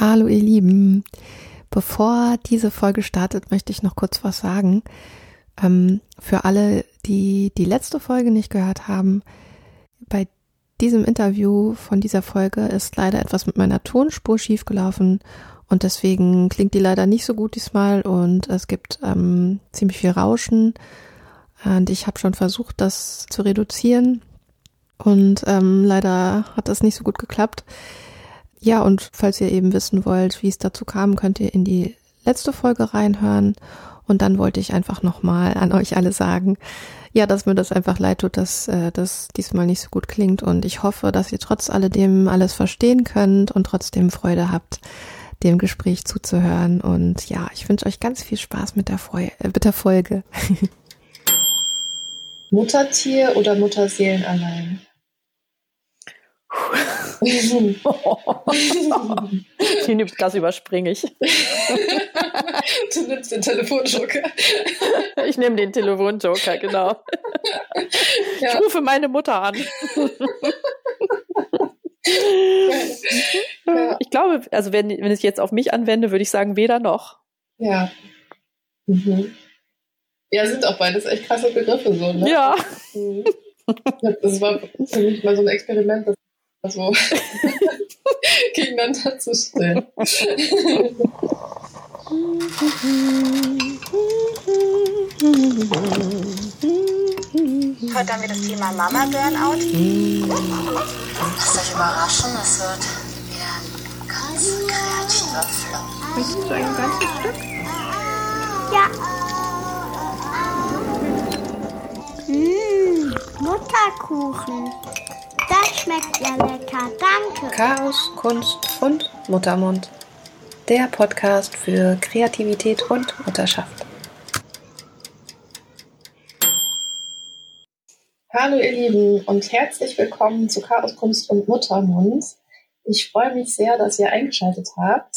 Hallo ihr Lieben. Bevor diese Folge startet, möchte ich noch kurz was sagen. Ähm, für alle, die die letzte Folge nicht gehört haben, bei diesem Interview von dieser Folge ist leider etwas mit meiner Tonspur schiefgelaufen und deswegen klingt die leider nicht so gut diesmal und es gibt ähm, ziemlich viel Rauschen und ich habe schon versucht, das zu reduzieren und ähm, leider hat das nicht so gut geklappt. Ja, und falls ihr eben wissen wollt, wie es dazu kam, könnt ihr in die letzte Folge reinhören. Und dann wollte ich einfach nochmal an euch alle sagen, ja, dass mir das einfach leid tut, dass äh, das diesmal nicht so gut klingt. Und ich hoffe, dass ihr trotz alledem alles verstehen könnt und trotzdem Freude habt, dem Gespräch zuzuhören. Und ja, ich wünsche euch ganz viel Spaß mit der, Freu äh, mit der Folge. Muttertier oder Mutterseelen allein? Den das überspringe ich. Du nimmst den Telefonjoker. Ich nehme den Telefonjoker, genau. Ja. Ich rufe meine Mutter an. Ja. Ich glaube, also wenn, wenn ich jetzt auf mich anwende, würde ich sagen, weder noch. Ja. Mhm. Ja, sind auch beides echt krasse Begriffe so, ne? Ja. Mhm. Das war für mich mal so ein Experiment, das so gegeneinander zu stellen. Heute haben wir das Thema Mama Burnout. Lasst euch überraschen, es wird wieder ein ganz kreativer Flow. Möchtest du ein ganzes Stück? Ja. Mmh, Mutterkuchen. Das schmeckt ja lecker, danke. Chaos, Kunst und Muttermund. Der Podcast für Kreativität und Mutterschaft. Hallo ihr Lieben und herzlich willkommen zu Chaos, Kunst und Muttermund. Ich freue mich sehr, dass ihr eingeschaltet habt.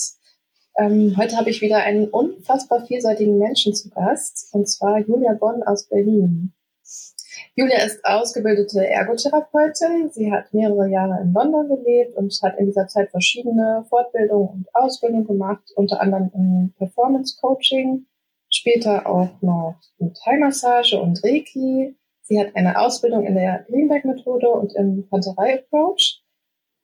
Ähm, heute habe ich wieder einen unfassbar vielseitigen Menschen zu Gast, und zwar Julia Bonn aus Berlin. Julia ist ausgebildete Ergotherapeutin. Sie hat mehrere Jahre in London gelebt und hat in dieser Zeit verschiedene Fortbildungen und Ausbildungen gemacht, unter anderem im Performance Coaching, später auch noch mit Thai-Massage und Reiki. Sie hat eine Ausbildung in der Greenback-Methode und im Panterei-Approach.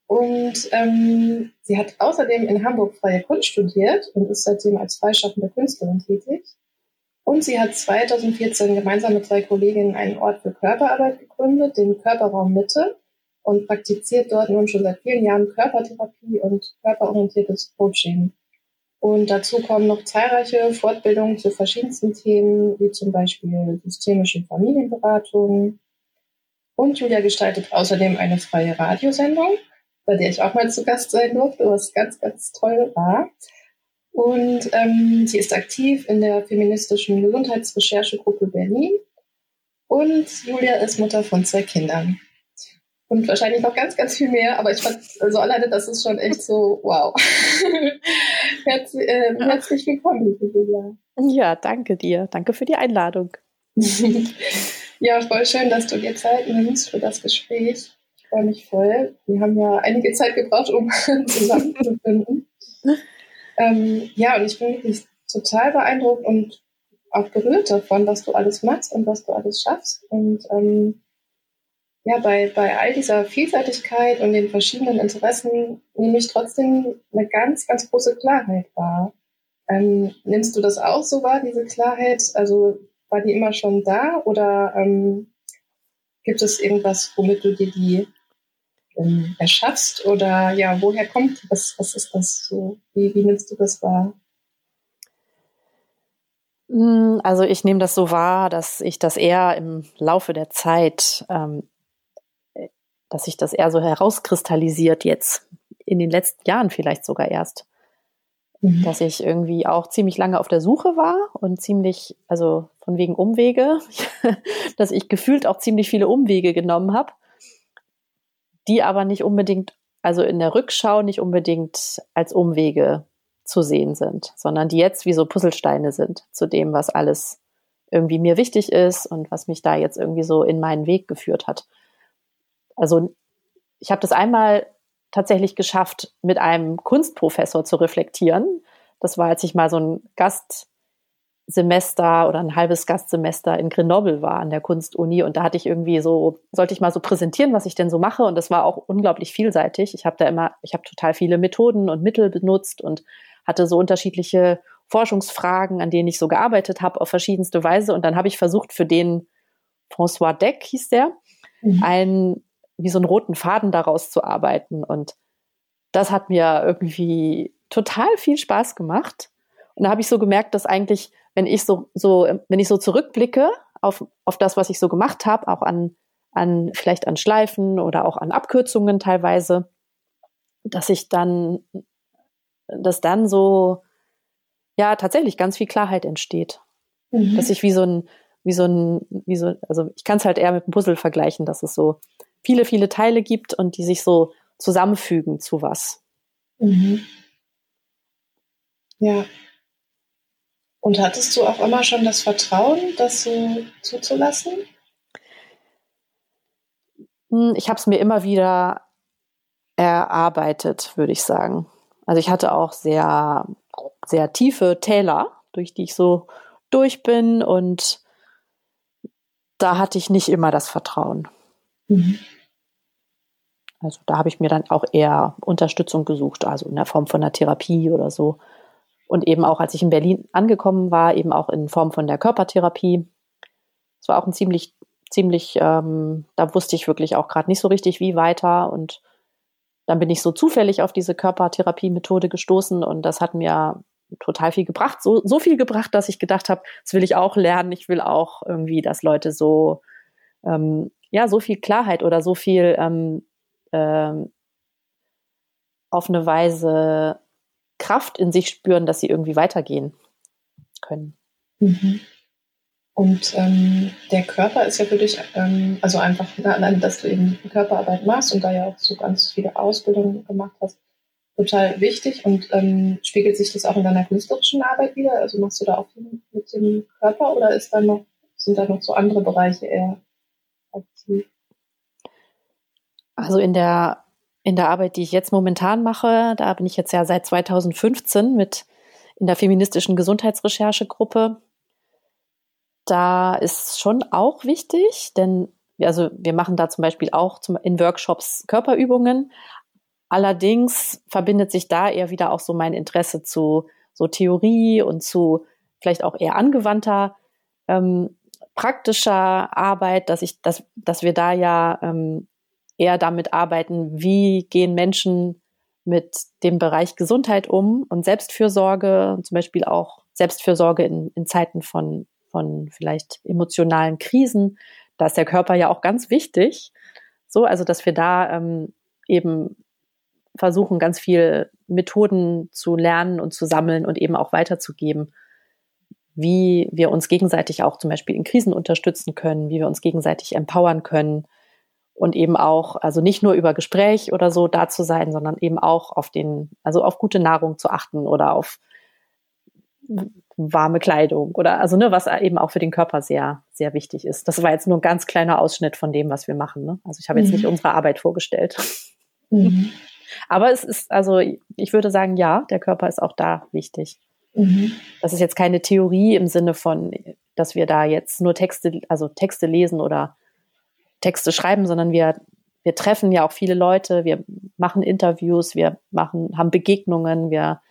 Und ähm, sie hat außerdem in Hamburg freie Kunst studiert und ist seitdem als freischaffende Künstlerin tätig. Und sie hat 2014 gemeinsam mit zwei Kolleginnen einen Ort für Körperarbeit gegründet, den Körperraum Mitte, und praktiziert dort nun schon seit vielen Jahren Körpertherapie und körperorientiertes Coaching. Und dazu kommen noch zahlreiche Fortbildungen zu verschiedensten Themen, wie zum Beispiel systemische Familienberatung. Und Julia gestaltet außerdem eine freie Radiosendung, bei der ich auch mal zu Gast sein durfte, was ganz, ganz toll war. Und ähm, sie ist aktiv in der feministischen Gesundheitsrecherchegruppe Berlin. Und Julia ist Mutter von zwei Kindern. Und wahrscheinlich noch ganz, ganz viel mehr, aber ich fand, also alleine das ist schon echt so, wow. Herz, äh, herzlich willkommen, liebe Julia. Ja, danke dir. Danke für die Einladung. ja, voll schön, dass du dir Zeit nimmst für das Gespräch. Ich freue mich voll. Wir haben ja einige Zeit gebraucht, um zusammenzufinden. Ähm, ja, und ich bin wirklich total beeindruckt und auch berührt davon, was du alles machst und was du alles schaffst. Und ähm, ja, bei, bei all dieser Vielseitigkeit und den verschiedenen Interessen nehme ich trotzdem eine ganz, ganz große Klarheit wahr. Ähm, nimmst du das auch so wahr, diese Klarheit? Also war die immer schon da oder ähm, gibt es irgendwas, womit du dir die ähm, erschaffst? Oder ja, woher kommt das? Was ist das so? Wie, wie nimmst du das wahr? Hm, also ich nehme das so wahr, dass ich das eher im Laufe der Zeit, ähm, dass sich das eher so herauskristallisiert jetzt, in den letzten Jahren vielleicht sogar erst. Mhm. Dass ich irgendwie auch ziemlich lange auf der Suche war und ziemlich, also von wegen Umwege, dass ich gefühlt auch ziemlich viele Umwege genommen habe die aber nicht unbedingt, also in der Rückschau nicht unbedingt als Umwege zu sehen sind, sondern die jetzt wie so Puzzlesteine sind zu dem, was alles irgendwie mir wichtig ist und was mich da jetzt irgendwie so in meinen Weg geführt hat. Also ich habe das einmal tatsächlich geschafft, mit einem Kunstprofessor zu reflektieren. Das war, als ich mal so ein Gastsemester oder ein halbes Gastsemester in Grenoble war an der Kunstuni und da hatte ich irgendwie so, sollte ich mal so präsentieren, was ich denn so mache und das war auch unglaublich vielseitig. Ich habe da immer, ich habe total viele Methoden und Mittel benutzt und hatte so unterschiedliche Forschungsfragen, an denen ich so gearbeitet habe, auf verschiedenste Weise. Und dann habe ich versucht, für den François Deck hieß der, mhm. einen, wie so einen roten Faden daraus zu arbeiten. Und das hat mir irgendwie total viel Spaß gemacht. Und da habe ich so gemerkt, dass eigentlich, wenn ich so, so, wenn ich so zurückblicke auf, auf das, was ich so gemacht habe, auch an, an, vielleicht an Schleifen oder auch an Abkürzungen teilweise, dass ich dann, dass dann so, ja, tatsächlich ganz viel Klarheit entsteht. Mhm. Dass ich wie so ein, wie so ein, wie so, also ich kann es halt eher mit einem Puzzle vergleichen, dass es so viele, viele Teile gibt und die sich so zusammenfügen zu was. Mhm. Ja. Und hattest du auch immer schon das Vertrauen, das so zuzulassen? Hm, ich habe es mir immer wieder erarbeitet, würde ich sagen. Also ich hatte auch sehr, sehr tiefe Täler, durch die ich so durch bin und da hatte ich nicht immer das Vertrauen. Mhm. Also da habe ich mir dann auch eher Unterstützung gesucht, also in der Form von einer Therapie oder so. Und eben auch, als ich in Berlin angekommen war, eben auch in Form von der Körpertherapie. Es war auch ein ziemlich, ziemlich, ähm, da wusste ich wirklich auch gerade nicht so richtig, wie weiter. Und dann bin ich so zufällig auf diese Körpertherapie-Methode gestoßen und das hat mir total viel gebracht. So, so viel gebracht, dass ich gedacht habe, das will ich auch lernen. Ich will auch irgendwie, dass Leute so, ähm, ja, so viel Klarheit oder so viel ähm, ähm, auf eine Weise Kraft in sich spüren, dass sie irgendwie weitergehen können. Mhm. Und ähm, der Körper ist ja für dich, ähm, also einfach allein, dass du eben Körperarbeit machst und da ja auch so ganz viele Ausbildungen gemacht hast, total wichtig und ähm, spiegelt sich das auch in deiner künstlerischen Arbeit wieder? Also machst du da auch viel mit dem Körper oder ist da noch, sind da noch so andere Bereiche eher aktiv? Also in der, in der Arbeit, die ich jetzt momentan mache, da bin ich jetzt ja seit 2015 mit in der feministischen Gesundheitsrecherchegruppe. Da ist schon auch wichtig, denn also wir machen da zum Beispiel auch zum, in Workshops Körperübungen. Allerdings verbindet sich da eher wieder auch so mein Interesse zu so Theorie und zu vielleicht auch eher angewandter ähm, praktischer Arbeit, dass ich, dass, dass wir da ja ähm, eher damit arbeiten, wie gehen Menschen mit dem Bereich Gesundheit um und Selbstfürsorge, zum Beispiel auch Selbstfürsorge in, in Zeiten von, von vielleicht emotionalen Krisen. Da ist der Körper ja auch ganz wichtig. So, also dass wir da ähm, eben versuchen, ganz viel Methoden zu lernen und zu sammeln und eben auch weiterzugeben, wie wir uns gegenseitig auch zum Beispiel in Krisen unterstützen können, wie wir uns gegenseitig empowern können, und eben auch, also nicht nur über Gespräch oder so da zu sein, sondern eben auch auf den, also auf gute Nahrung zu achten oder auf warme Kleidung oder also ne, was eben auch für den Körper sehr, sehr wichtig ist. Das war jetzt nur ein ganz kleiner Ausschnitt von dem, was wir machen. Ne? Also ich habe jetzt mhm. nicht unsere Arbeit vorgestellt. Mhm. Aber es ist, also ich würde sagen, ja, der Körper ist auch da wichtig. Mhm. Das ist jetzt keine Theorie im Sinne von, dass wir da jetzt nur Texte, also Texte lesen oder Texte schreiben, sondern wir, wir treffen ja auch viele Leute, wir machen Interviews, wir machen, haben Begegnungen, wir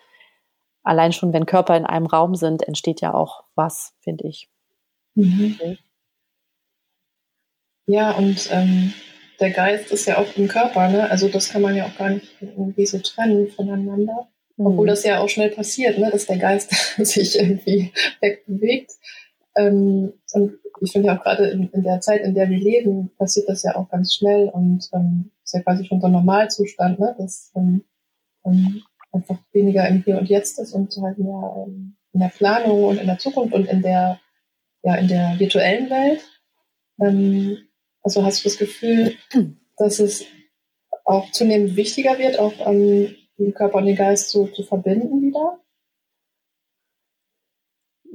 allein schon, wenn Körper in einem Raum sind, entsteht ja auch was, finde ich. Mhm. Ja, und ähm, der Geist ist ja auch im Körper, ne? Also das kann man ja auch gar nicht irgendwie so trennen voneinander. Mhm. Obwohl das ja auch schnell passiert, ne? dass der Geist sich irgendwie wegbewegt. Ähm, und ich finde auch gerade in, in, der Zeit, in der wir leben, passiert das ja auch ganz schnell und ähm, ist ja quasi schon so ein Normalzustand, ne? dass ähm, ähm, einfach weniger im Hier und Jetzt ist und halt mehr ähm, in der Planung und in der Zukunft und in der, ja, in der virtuellen Welt. Ähm, also hast du das Gefühl, dass es auch zunehmend wichtiger wird, auch ähm, den Körper und den Geist zu, zu verbinden wieder?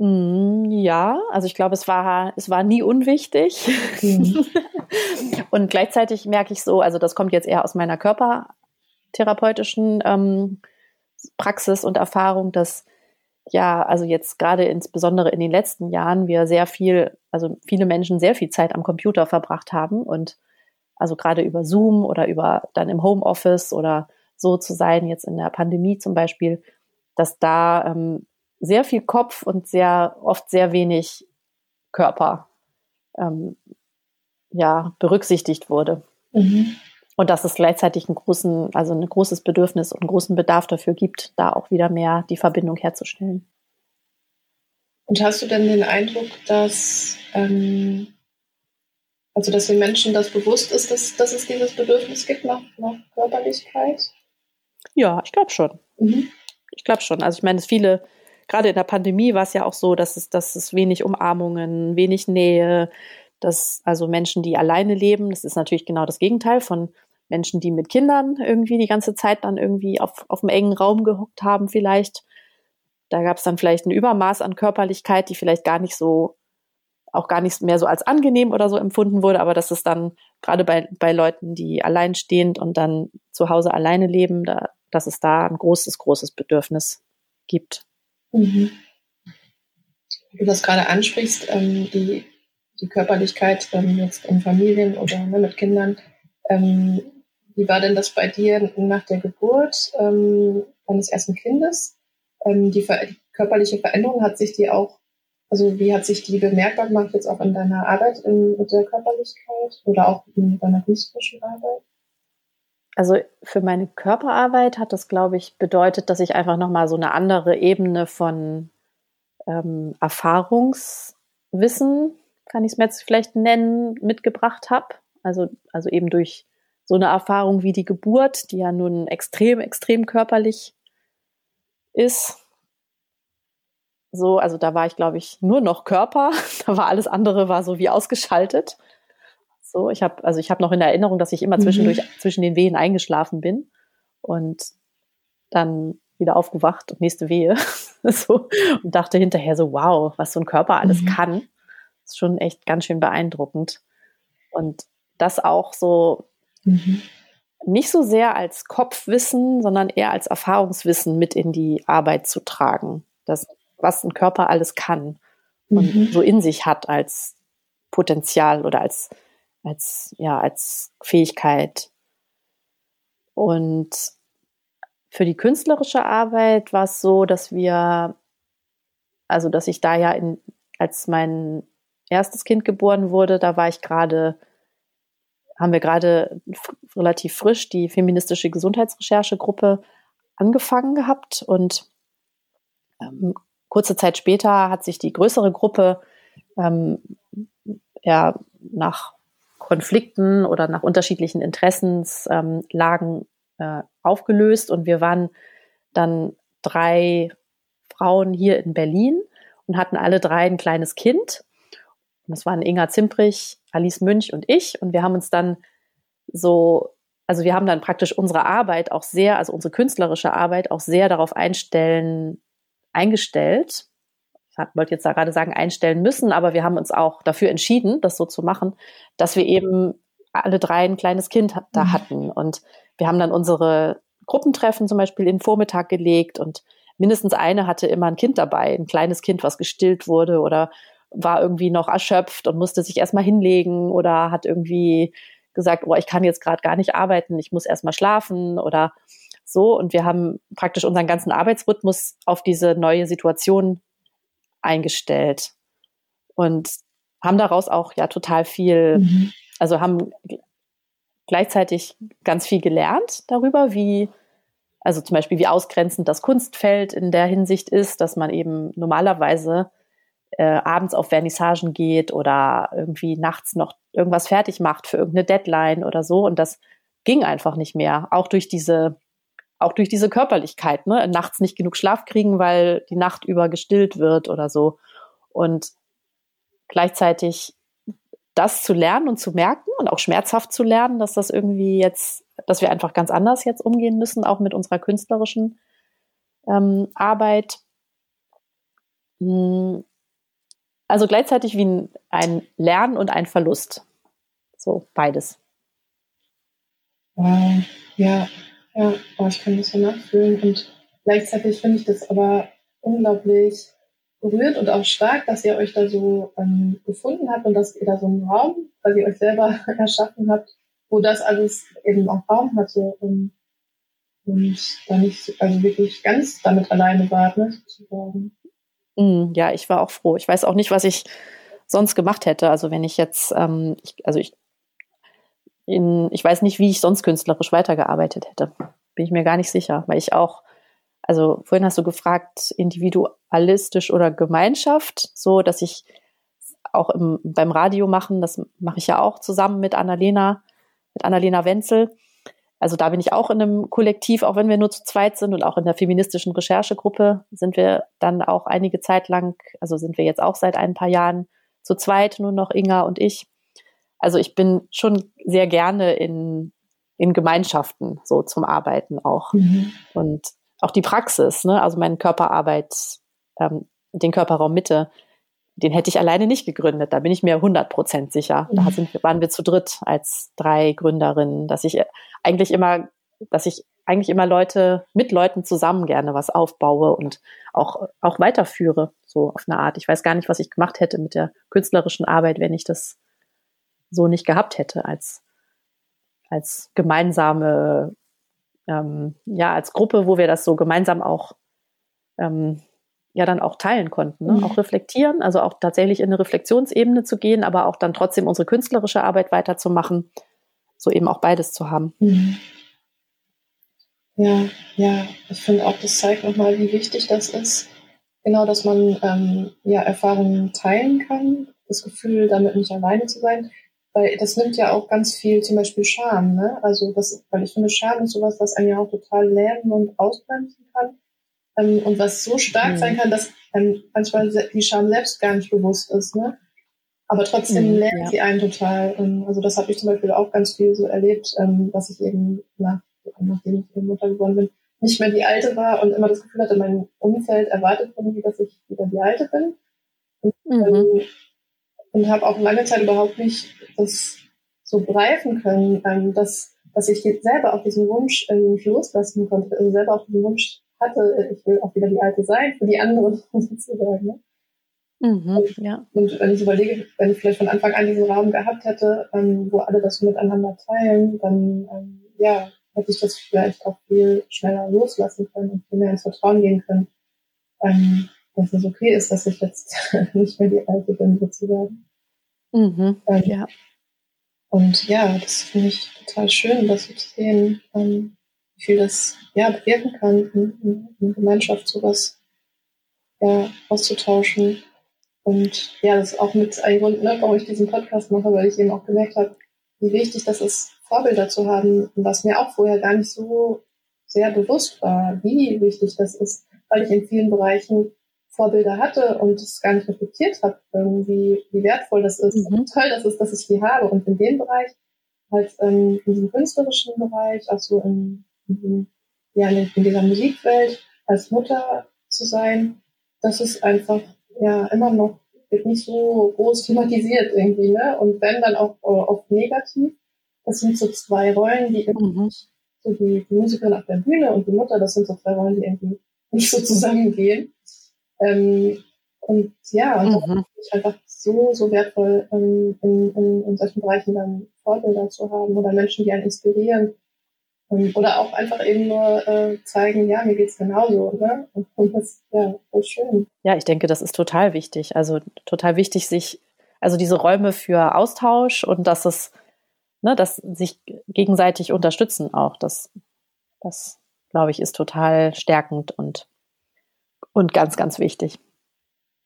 Mm, ja, also ich glaube, es war, es war nie unwichtig. Mhm. und gleichzeitig merke ich so, also das kommt jetzt eher aus meiner Körper, therapeutischen ähm, Praxis und Erfahrung, dass ja, also jetzt gerade insbesondere in den letzten Jahren wir sehr viel, also viele Menschen sehr viel Zeit am Computer verbracht haben und also gerade über Zoom oder über dann im Homeoffice oder so zu sein, jetzt in der Pandemie zum Beispiel, dass da ähm, sehr viel Kopf und sehr oft sehr wenig Körper ähm, ja, berücksichtigt wurde. Mhm. Und dass es gleichzeitig einen großen, also ein großes Bedürfnis und einen großen Bedarf dafür gibt, da auch wieder mehr die Verbindung herzustellen. Und hast du denn den Eindruck, dass, ähm, also dass den Menschen das bewusst ist, dass, dass es dieses Bedürfnis gibt nach, nach Körperlichkeit? Ja, ich glaube schon. Mhm. Ich glaube schon. Also ich meine, viele, gerade in der Pandemie war es ja auch so, dass es, dass es wenig Umarmungen, wenig Nähe, dass also Menschen, die alleine leben, das ist natürlich genau das Gegenteil von Menschen, die mit Kindern irgendwie die ganze Zeit dann irgendwie auf, auf einem engen Raum gehockt haben vielleicht. Da gab es dann vielleicht ein Übermaß an Körperlichkeit, die vielleicht gar nicht so, auch gar nicht mehr so als angenehm oder so empfunden wurde, aber dass es dann gerade bei, bei Leuten, die alleinstehend und dann zu Hause alleine leben, da, dass es da ein großes, großes Bedürfnis gibt. Mhm. Du das gerade ansprichst, ähm, die die Körperlichkeit ähm, jetzt in Familien oder ne, mit Kindern. Ähm, wie war denn das bei dir nach der Geburt ähm, deines ersten Kindes? Ähm, die, die, körperliche Veränderung hat sich die auch, also wie hat sich die bemerkbar gemacht jetzt auch in deiner Arbeit in, mit der Körperlichkeit oder auch in deiner künstlerischen Arbeit? Also für meine Körperarbeit hat das, glaube ich, bedeutet, dass ich einfach nochmal so eine andere Ebene von ähm, Erfahrungswissen kann ich es mir jetzt vielleicht nennen, mitgebracht habe. Also, also eben durch so eine Erfahrung wie die Geburt, die ja nun extrem, extrem körperlich ist. So, also da war ich, glaube ich, nur noch Körper. Da war alles andere war so wie ausgeschaltet. So, ich habe, also ich habe noch in Erinnerung, dass ich immer zwischendurch mhm. zwischen den Wehen eingeschlafen bin und dann wieder aufgewacht und nächste Wehe. so, und dachte hinterher so, wow, was so ein Körper alles mhm. kann ist schon echt ganz schön beeindruckend. Und das auch so mhm. nicht so sehr als Kopfwissen, sondern eher als Erfahrungswissen mit in die Arbeit zu tragen. Das, was ein Körper alles kann und mhm. so in sich hat als Potenzial oder als, als, ja, als Fähigkeit. Und für die künstlerische Arbeit war es so, dass wir, also dass ich da ja in, als mein erstes Kind geboren wurde, da war ich gerade, haben wir gerade relativ frisch die feministische Gesundheitsrecherchegruppe angefangen gehabt und ähm, kurze Zeit später hat sich die größere Gruppe ähm, ja nach Konflikten oder nach unterschiedlichen Interessenslagen ähm, äh, aufgelöst und wir waren dann drei Frauen hier in Berlin und hatten alle drei ein kleines Kind das waren Inga Zimprich, Alice Münch und ich. Und wir haben uns dann so, also wir haben dann praktisch unsere Arbeit auch sehr, also unsere künstlerische Arbeit auch sehr darauf einstellen, eingestellt. Ich wollte jetzt da gerade sagen, einstellen müssen, aber wir haben uns auch dafür entschieden, das so zu machen, dass wir eben alle drei ein kleines Kind da mhm. hatten. Und wir haben dann unsere Gruppentreffen zum Beispiel in den Vormittag gelegt und mindestens eine hatte immer ein Kind dabei, ein kleines Kind, was gestillt wurde oder war irgendwie noch erschöpft und musste sich erstmal hinlegen oder hat irgendwie gesagt, oh, ich kann jetzt gerade gar nicht arbeiten, ich muss erstmal schlafen oder so. Und wir haben praktisch unseren ganzen Arbeitsrhythmus auf diese neue Situation eingestellt und haben daraus auch ja total viel, mhm. also haben gleichzeitig ganz viel gelernt darüber, wie, also zum Beispiel, wie ausgrenzend das Kunstfeld in der Hinsicht ist, dass man eben normalerweise äh, abends auf Vernissagen geht oder irgendwie nachts noch irgendwas fertig macht für irgendeine Deadline oder so. Und das ging einfach nicht mehr. Auch durch diese, auch durch diese Körperlichkeit, ne? Nachts nicht genug Schlaf kriegen, weil die Nacht über gestillt wird oder so. Und gleichzeitig das zu lernen und zu merken und auch schmerzhaft zu lernen, dass das irgendwie jetzt, dass wir einfach ganz anders jetzt umgehen müssen, auch mit unserer künstlerischen ähm, Arbeit. Hm, also gleichzeitig wie ein Lernen und ein Verlust. So beides. Ja. Ja, oh, ich kann das so nachfühlen. Und gleichzeitig finde ich das aber unglaublich berührt und auch stark, dass ihr euch da so ähm, gefunden habt und dass ihr da so einen Raum, weil ihr euch selber erschaffen habt, wo das alles eben auch Raum hatte und, und da nicht also wirklich ganz damit alleine wart, ne, sozusagen. Mm, ja, ich war auch froh. Ich weiß auch nicht, was ich sonst gemacht hätte. Also wenn ich jetzt, ähm, ich, also ich, in, ich weiß nicht, wie ich sonst künstlerisch weitergearbeitet hätte. Bin ich mir gar nicht sicher, weil ich auch, also vorhin hast du gefragt, individualistisch oder Gemeinschaft, so dass ich auch im, beim Radio machen, das mache ich ja auch zusammen mit Annalena, mit Annalena Wenzel. Also da bin ich auch in einem Kollektiv, auch wenn wir nur zu zweit sind und auch in der feministischen Recherchegruppe sind wir dann auch einige Zeit lang, also sind wir jetzt auch seit ein paar Jahren zu zweit, nur noch Inga und ich. Also ich bin schon sehr gerne in, in Gemeinschaften so zum Arbeiten auch. Mhm. Und auch die Praxis, ne? also meine Körperarbeit, ähm, den Körperraum Mitte, den hätte ich alleine nicht gegründet. Da bin ich mir 100 Prozent sicher. Mhm. Da sind, waren wir zu dritt als drei Gründerinnen, dass ich eigentlich immer, dass ich eigentlich immer Leute, mit Leuten zusammen gerne was aufbaue und auch, auch weiterführe, so auf eine Art. Ich weiß gar nicht, was ich gemacht hätte mit der künstlerischen Arbeit, wenn ich das so nicht gehabt hätte als, als gemeinsame, ähm, ja, als Gruppe, wo wir das so gemeinsam auch, ähm, ja, dann auch teilen konnten, ne? Mhm. auch reflektieren, also auch tatsächlich in eine Reflexionsebene zu gehen, aber auch dann trotzdem unsere künstlerische Arbeit weiterzumachen, so eben auch beides zu haben. Mhm. Ja, ja, ich finde auch, das zeigt nochmal, wie wichtig das ist. Genau, dass man ähm, ja Erfahrungen teilen kann, das Gefühl, damit nicht alleine zu sein. Weil das nimmt ja auch ganz viel, zum Beispiel Scham, ne? Also das, weil ich finde, Scham ist sowas, was einen ja auch total lähmen und ausbremsen kann. Ähm, und was so stark mhm. sein kann, dass einem manchmal die Scham selbst gar nicht bewusst ist, ne? Aber trotzdem mhm, lähmt ja. sie einen total. Ähm, also das habe ich zum Beispiel auch ganz viel so erlebt, ähm, dass ich eben nach nachdem ich Mutter geworden bin, nicht mehr die Alte war und immer das Gefühl hatte, mein Umfeld erwartet von mir, dass ich wieder die Alte bin. Und, mhm. Und habe auch lange Zeit überhaupt nicht das so begreifen können, ähm, dass, dass ich selber auch diesen Wunsch ähm, nicht loslassen konnte, also selber auch diesen Wunsch hatte, ich will auch wieder die Alte sein für die anderen sozusagen. Ne? Mhm, und, ja. und wenn ich überlege, wenn ich vielleicht von Anfang an diesen Raum gehabt hätte, ähm, wo alle das miteinander teilen, dann ähm, ja, hätte ich das vielleicht auch viel schneller loslassen können und viel mehr ins Vertrauen gehen können, ähm, dass es okay ist, dass ich jetzt nicht mehr die Alte bin, sozusagen. Mhm, ähm, ja. Und ja, das finde ich total schön, das zu sehen, ähm, wie viel das ja bewirken kann, in, in, in Gemeinschaft sowas ja, auszutauschen. Und ja, das ist auch mit ein Grund, ne, warum ich diesen Podcast mache, weil ich eben auch gemerkt habe, wie wichtig das ist, Vorbilder zu haben, was mir auch vorher gar nicht so sehr bewusst war, wie wichtig das ist, weil ich in vielen Bereichen Vorbilder hatte und es gar nicht reflektiert habe, wie, wie wertvoll das ist, mhm. toll das ist, dass ich die habe. Und in dem Bereich, halt ähm, in diesem künstlerischen Bereich, also in, in, ja, in, in dieser Musikwelt als Mutter zu sein, das ist einfach ja immer noch wird nicht so groß thematisiert irgendwie, ne? Und wenn dann auch äh, oft negativ. Das sind so zwei Rollen, die mhm. so die, die Musikerin auf der Bühne und die Mutter, das sind so zwei Rollen, die irgendwie nicht so zusammengehen. Ähm, und ja, und mhm. das ist einfach so, so wertvoll, ähm, in, in, in solchen Bereichen dann Vorbilder zu haben oder Menschen, die einen inspirieren. Ähm, oder auch einfach eben nur äh, zeigen, ja, mir geht's genauso, ne? Und das, ja, voll schön. Ja, ich denke, das ist total wichtig. Also total wichtig, sich, also diese Räume für Austausch und dass es ne, dass sich gegenseitig unterstützen auch. Das, das glaube ich, ist total stärkend und, und ganz, ganz wichtig.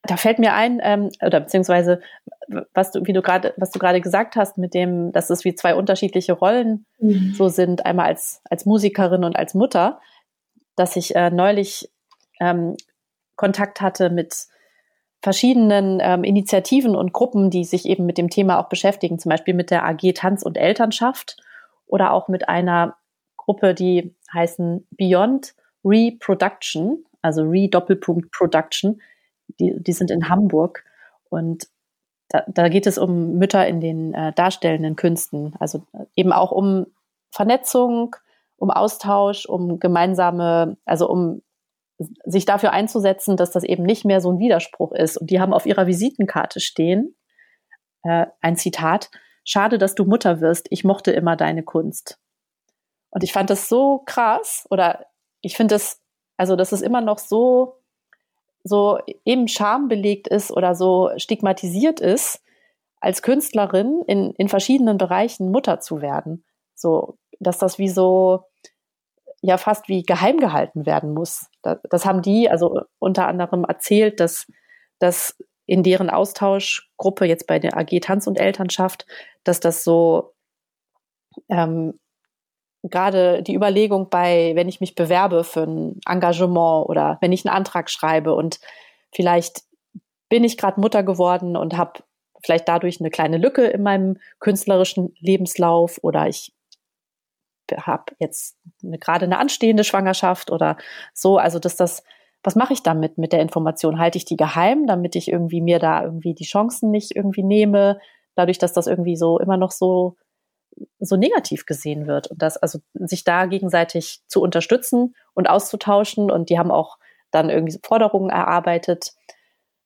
Da fällt mir ein, ähm, oder beziehungsweise was du, wie du gerade, was du gerade gesagt hast, mit dem, dass es wie zwei unterschiedliche Rollen mhm. so sind, einmal als, als Musikerin und als Mutter, dass ich äh, neulich ähm, Kontakt hatte mit verschiedenen ähm, Initiativen und Gruppen, die sich eben mit dem Thema auch beschäftigen, zum Beispiel mit der AG Tanz und Elternschaft oder auch mit einer Gruppe, die heißen Beyond Reproduction, also Re-Doppelpunkt Production. Die, die sind in Hamburg und da, da geht es um Mütter in den äh, darstellenden Künsten, also eben auch um Vernetzung um Austausch, um gemeinsame, also um sich dafür einzusetzen, dass das eben nicht mehr so ein Widerspruch ist. Und die haben auf ihrer Visitenkarte stehen, äh, ein Zitat, schade, dass du Mutter wirst, ich mochte immer deine Kunst. Und ich fand das so krass, oder ich finde das, also dass es immer noch so, so eben schambelegt ist oder so stigmatisiert ist, als Künstlerin in, in verschiedenen Bereichen Mutter zu werden. So, dass das wie so, ja fast wie geheim gehalten werden muss. Das, das haben die also unter anderem erzählt, dass, dass in deren Austauschgruppe jetzt bei der AG Tanz und Elternschaft, dass das so ähm, gerade die Überlegung bei, wenn ich mich bewerbe für ein Engagement oder wenn ich einen Antrag schreibe und vielleicht bin ich gerade Mutter geworden und habe vielleicht dadurch eine kleine Lücke in meinem künstlerischen Lebenslauf oder ich habe jetzt eine, gerade eine anstehende Schwangerschaft oder so. Also dass das, was mache ich damit mit der Information? Halte ich die geheim, damit ich irgendwie mir da irgendwie die Chancen nicht irgendwie nehme, dadurch, dass das irgendwie so immer noch so so negativ gesehen wird und das also sich da gegenseitig zu unterstützen und auszutauschen und die haben auch dann irgendwie Forderungen erarbeitet,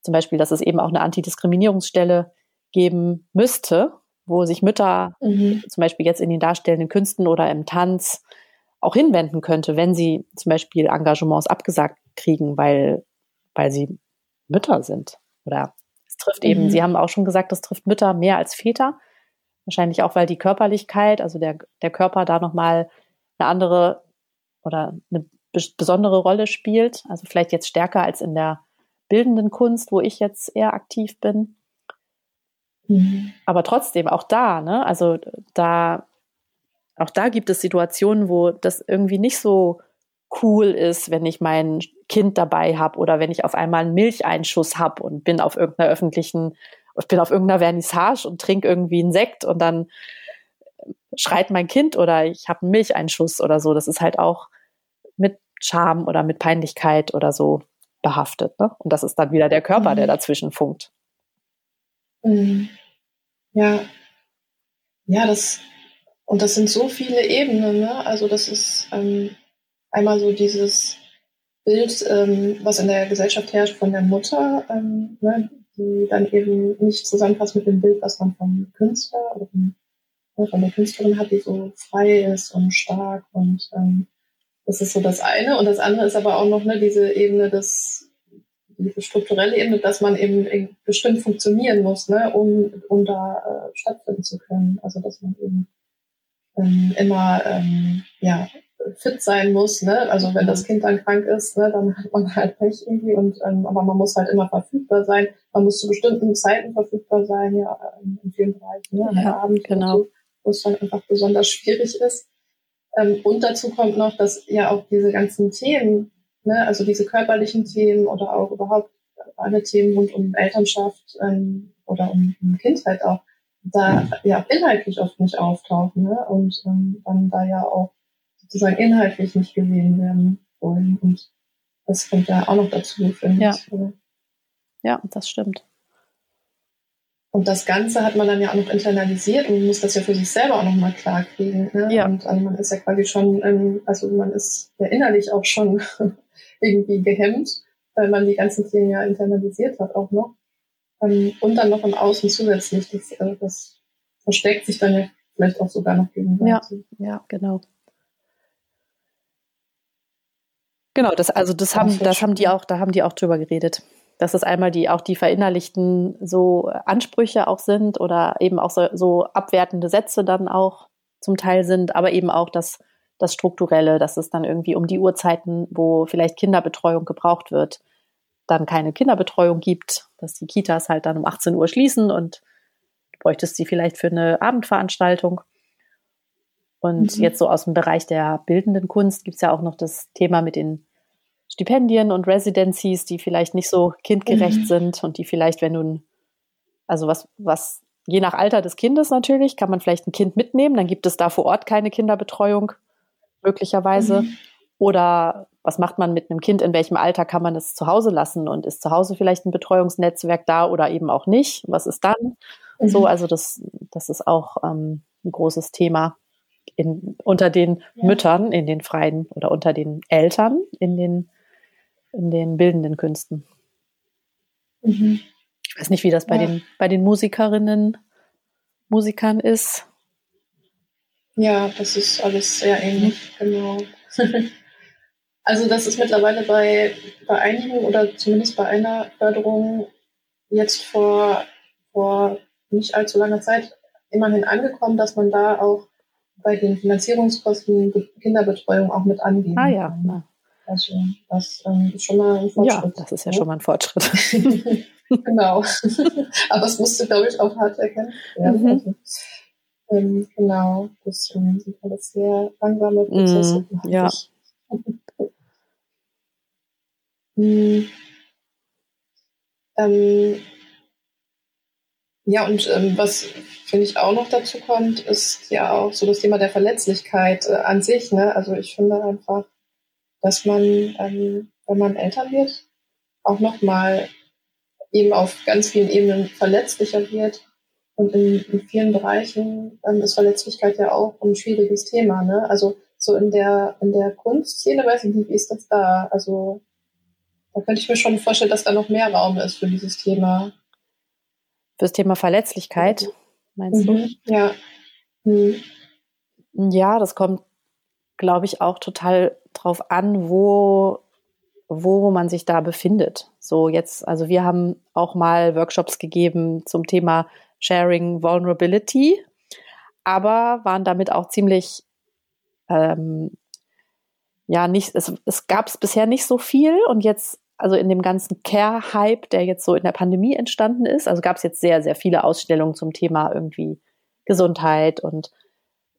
zum Beispiel, dass es eben auch eine Antidiskriminierungsstelle geben müsste, wo sich Mütter mhm. zum Beispiel jetzt in den darstellenden Künsten oder im Tanz auch hinwenden könnte, wenn sie zum Beispiel Engagements abgesagt kriegen, weil, weil sie Mütter sind. Oder es trifft eben, mhm. Sie haben auch schon gesagt, das trifft Mütter mehr als Väter. Wahrscheinlich auch, weil die Körperlichkeit, also der, der Körper da nochmal eine andere oder eine besondere Rolle spielt. Also vielleicht jetzt stärker als in der bildenden Kunst, wo ich jetzt eher aktiv bin. Mhm. Aber trotzdem, auch da, ne, also da, auch da gibt es Situationen, wo das irgendwie nicht so cool ist, wenn ich mein Kind dabei habe oder wenn ich auf einmal einen Milcheinschuss habe und bin auf irgendeiner öffentlichen, ich bin auf irgendeiner Vernissage und trinke irgendwie einen Sekt und dann schreit mein Kind oder ich habe einen Milcheinschuss oder so. Das ist halt auch mit Scham oder mit Peinlichkeit oder so behaftet. Ne? Und das ist dann wieder der Körper, der mhm. dazwischen funkt. Mhm. Ja. Ja, das, und das sind so viele Ebenen, ne? Also das ist ähm, einmal so dieses Bild, ähm, was in der Gesellschaft herrscht von der Mutter, ähm, ne? Die dann eben nicht zusammenpasst mit dem Bild, was man vom Künstler oder von, ne, von der Künstlerin hat, die so frei ist und stark und ähm, das ist so das eine. Und das andere ist aber auch noch ne, diese Ebene des diese strukturelle Ebene, dass man eben bestimmt funktionieren muss, ne, um, um da äh, stattfinden zu können. Also dass man eben ähm, immer ähm, ja, fit sein muss. Ne? Also wenn das Kind dann krank ist, ne, dann hat man halt Pech irgendwie. Und ähm, aber man muss halt immer verfügbar sein. Man muss zu bestimmten Zeiten verfügbar sein, ja, in vielen Bereichen, ne, ja, Abend genau. So, wo es dann einfach besonders schwierig ist. Ähm, und dazu kommt noch, dass ja auch diese ganzen Themen, Ne? Also diese körperlichen Themen oder auch überhaupt alle Themen rund um Elternschaft ähm, oder um, um Kindheit auch, da ja inhaltlich oft nicht auftauchen ne? und ähm, dann da ja auch sozusagen inhaltlich nicht gesehen werden wollen. Und das kommt ja auch noch dazu, finde ja. ich. Ja, das stimmt. Und das Ganze hat man dann ja auch noch internalisiert und muss das ja für sich selber auch nochmal klar kriegen. Ne? Ja. Und also man ist ja quasi schon, ähm, also man ist ja innerlich auch schon irgendwie gehemmt, weil man die ganzen Themen ja internalisiert hat auch noch. Ähm, und dann noch im Außen zusätzlich. Das, äh, das versteckt sich dann ja vielleicht auch sogar noch gegenseitig. Ja, ja, genau. Genau, das, also das haben, das haben die auch, da haben die auch drüber geredet. Dass es einmal die, auch die verinnerlichten so Ansprüche auch sind oder eben auch so, so abwertende Sätze dann auch zum Teil sind, aber eben auch, dass das Strukturelle, dass es dann irgendwie um die Uhrzeiten, wo vielleicht Kinderbetreuung gebraucht wird, dann keine Kinderbetreuung gibt, dass die Kitas halt dann um 18 Uhr schließen und du bräuchtest sie vielleicht für eine Abendveranstaltung. Und mhm. jetzt so aus dem Bereich der bildenden Kunst gibt es ja auch noch das Thema mit den Stipendien und Residencies, die vielleicht nicht so kindgerecht mhm. sind und die vielleicht, wenn du, also was, was je nach Alter des Kindes natürlich, kann man vielleicht ein Kind mitnehmen, dann gibt es da vor Ort keine Kinderbetreuung möglicherweise. Mhm. Oder was macht man mit einem Kind? In welchem Alter kann man es zu Hause lassen? Und ist zu Hause vielleicht ein Betreuungsnetzwerk da oder eben auch nicht? Was ist dann? Mhm. So, also das, das ist auch ähm, ein großes Thema. In, unter den ja. Müttern, in den freien oder unter den Eltern, in den, in den bildenden Künsten. Mhm. Ich weiß nicht, wie das bei ja. den, bei den Musikerinnen, Musikern ist. Ja, das ist alles sehr ähnlich, genau. also das ist mittlerweile bei, bei einigen oder zumindest bei einer Förderung jetzt vor, vor nicht allzu langer Zeit immerhin angekommen, dass man da auch bei den Finanzierungskosten Kinderbetreuung auch mit angeben ah, ja. kann. Also das ähm, ist schon mal ein Fortschritt. Ja, das ist ja schon mal ein Fortschritt. genau. Aber es musste, glaube ich, auch hart erkennen werden. Mhm. Also, ähm, genau, das ähm, sind alles sehr langsame Prozesse. Mhm, ja. mhm. ähm, ja, und ähm, was finde ich auch noch dazu kommt, ist ja auch so das Thema der Verletzlichkeit äh, an sich. Ne? Also ich finde einfach, dass man, ähm, wenn man Eltern wird, auch nochmal eben auf ganz vielen Ebenen verletzlicher wird. Und in, in vielen Bereichen ähm, ist Verletzlichkeit ja auch ein schwieriges Thema. Ne? Also so in der, in der Kunstszene weiß ich nicht, wie ist das da? Also da könnte ich mir schon vorstellen, dass da noch mehr Raum ist für dieses Thema. Für das Thema Verletzlichkeit, meinst mhm. du? Ja. Mhm. Ja, das kommt, glaube ich, auch total drauf an, wo, wo man sich da befindet. So jetzt, also wir haben auch mal Workshops gegeben zum Thema Sharing Vulnerability, aber waren damit auch ziemlich, ähm, ja, nicht, es, es gab es bisher nicht so viel und jetzt also in dem ganzen Care-Hype, der jetzt so in der Pandemie entstanden ist, also gab es jetzt sehr, sehr viele Ausstellungen zum Thema irgendwie Gesundheit und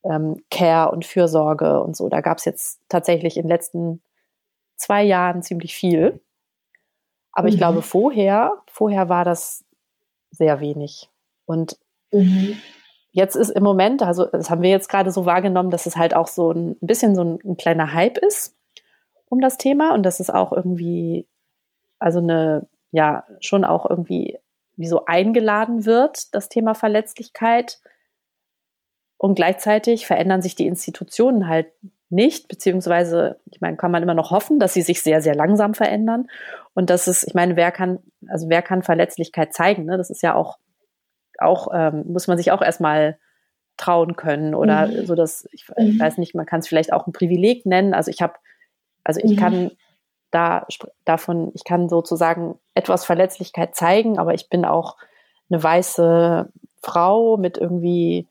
ähm, Care und Fürsorge und so. Da gab es jetzt tatsächlich in den letzten zwei Jahren ziemlich viel. Aber mhm. ich glaube, vorher, vorher war das sehr wenig. Und mhm. jetzt ist im Moment, also das haben wir jetzt gerade so wahrgenommen, dass es halt auch so ein bisschen so ein, ein kleiner Hype ist um das Thema und dass es auch irgendwie also eine, ja, schon auch irgendwie wie so eingeladen wird, das Thema Verletzlichkeit. Und gleichzeitig verändern sich die Institutionen halt nicht, beziehungsweise, ich meine, kann man immer noch hoffen, dass sie sich sehr, sehr langsam verändern. Und das ist, ich meine, wer kann, also wer kann Verletzlichkeit zeigen? Ne? Das ist ja auch, auch, ähm, muss man sich auch erstmal trauen können oder mhm. so dass, ich, ich, mhm. weiß nicht, man kann es vielleicht auch ein Privileg nennen. Also ich habe, also ich mhm. kann da davon, ich kann sozusagen etwas Verletzlichkeit zeigen, aber ich bin auch eine weiße Frau mit irgendwie,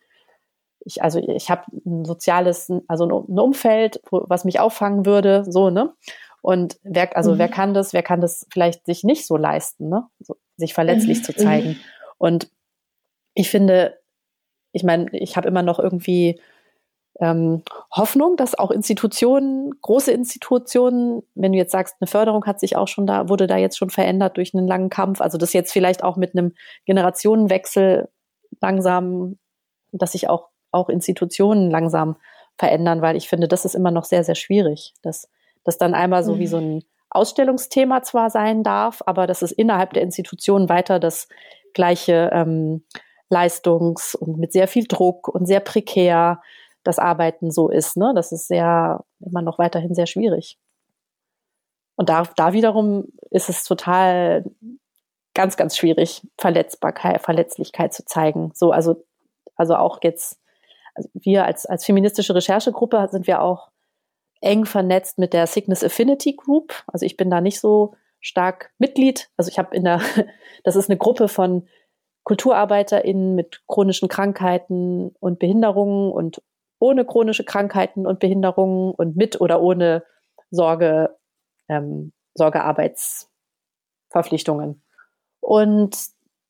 ich, also ich habe ein soziales, also ein Umfeld, was mich auffangen würde, so, ne? Und wer, also mhm. wer kann das, wer kann das vielleicht sich nicht so leisten, ne? So, sich verletzlich mhm. zu zeigen. Mhm. Und ich finde, ich meine, ich habe immer noch irgendwie ähm, Hoffnung, dass auch Institutionen, große Institutionen, wenn du jetzt sagst, eine Förderung hat sich auch schon da, wurde da jetzt schon verändert durch einen langen Kampf, also das jetzt vielleicht auch mit einem Generationenwechsel langsam, dass sich auch, auch Institutionen langsam verändern, weil ich finde, das ist immer noch sehr, sehr schwierig, dass das dann einmal so mhm. wie so ein Ausstellungsthema zwar sein darf, aber dass es innerhalb der Institutionen weiter das gleiche ähm, Leistungs- und mit sehr viel Druck und sehr prekär das Arbeiten so ist. Ne? Das ist sehr, immer noch weiterhin sehr schwierig. Und da, da wiederum ist es total ganz, ganz schwierig, Verletzbarkeit, Verletzlichkeit zu zeigen. So, also, also auch jetzt, also wir als, als feministische Recherchegruppe sind wir auch eng vernetzt mit der Sickness Affinity Group. Also ich bin da nicht so stark Mitglied. Also ich habe in der, das ist eine Gruppe von KulturarbeiterInnen mit chronischen Krankheiten und Behinderungen und ohne chronische Krankheiten und Behinderungen und mit oder ohne Sorge, ähm, Sorgearbeitsverpflichtungen. Und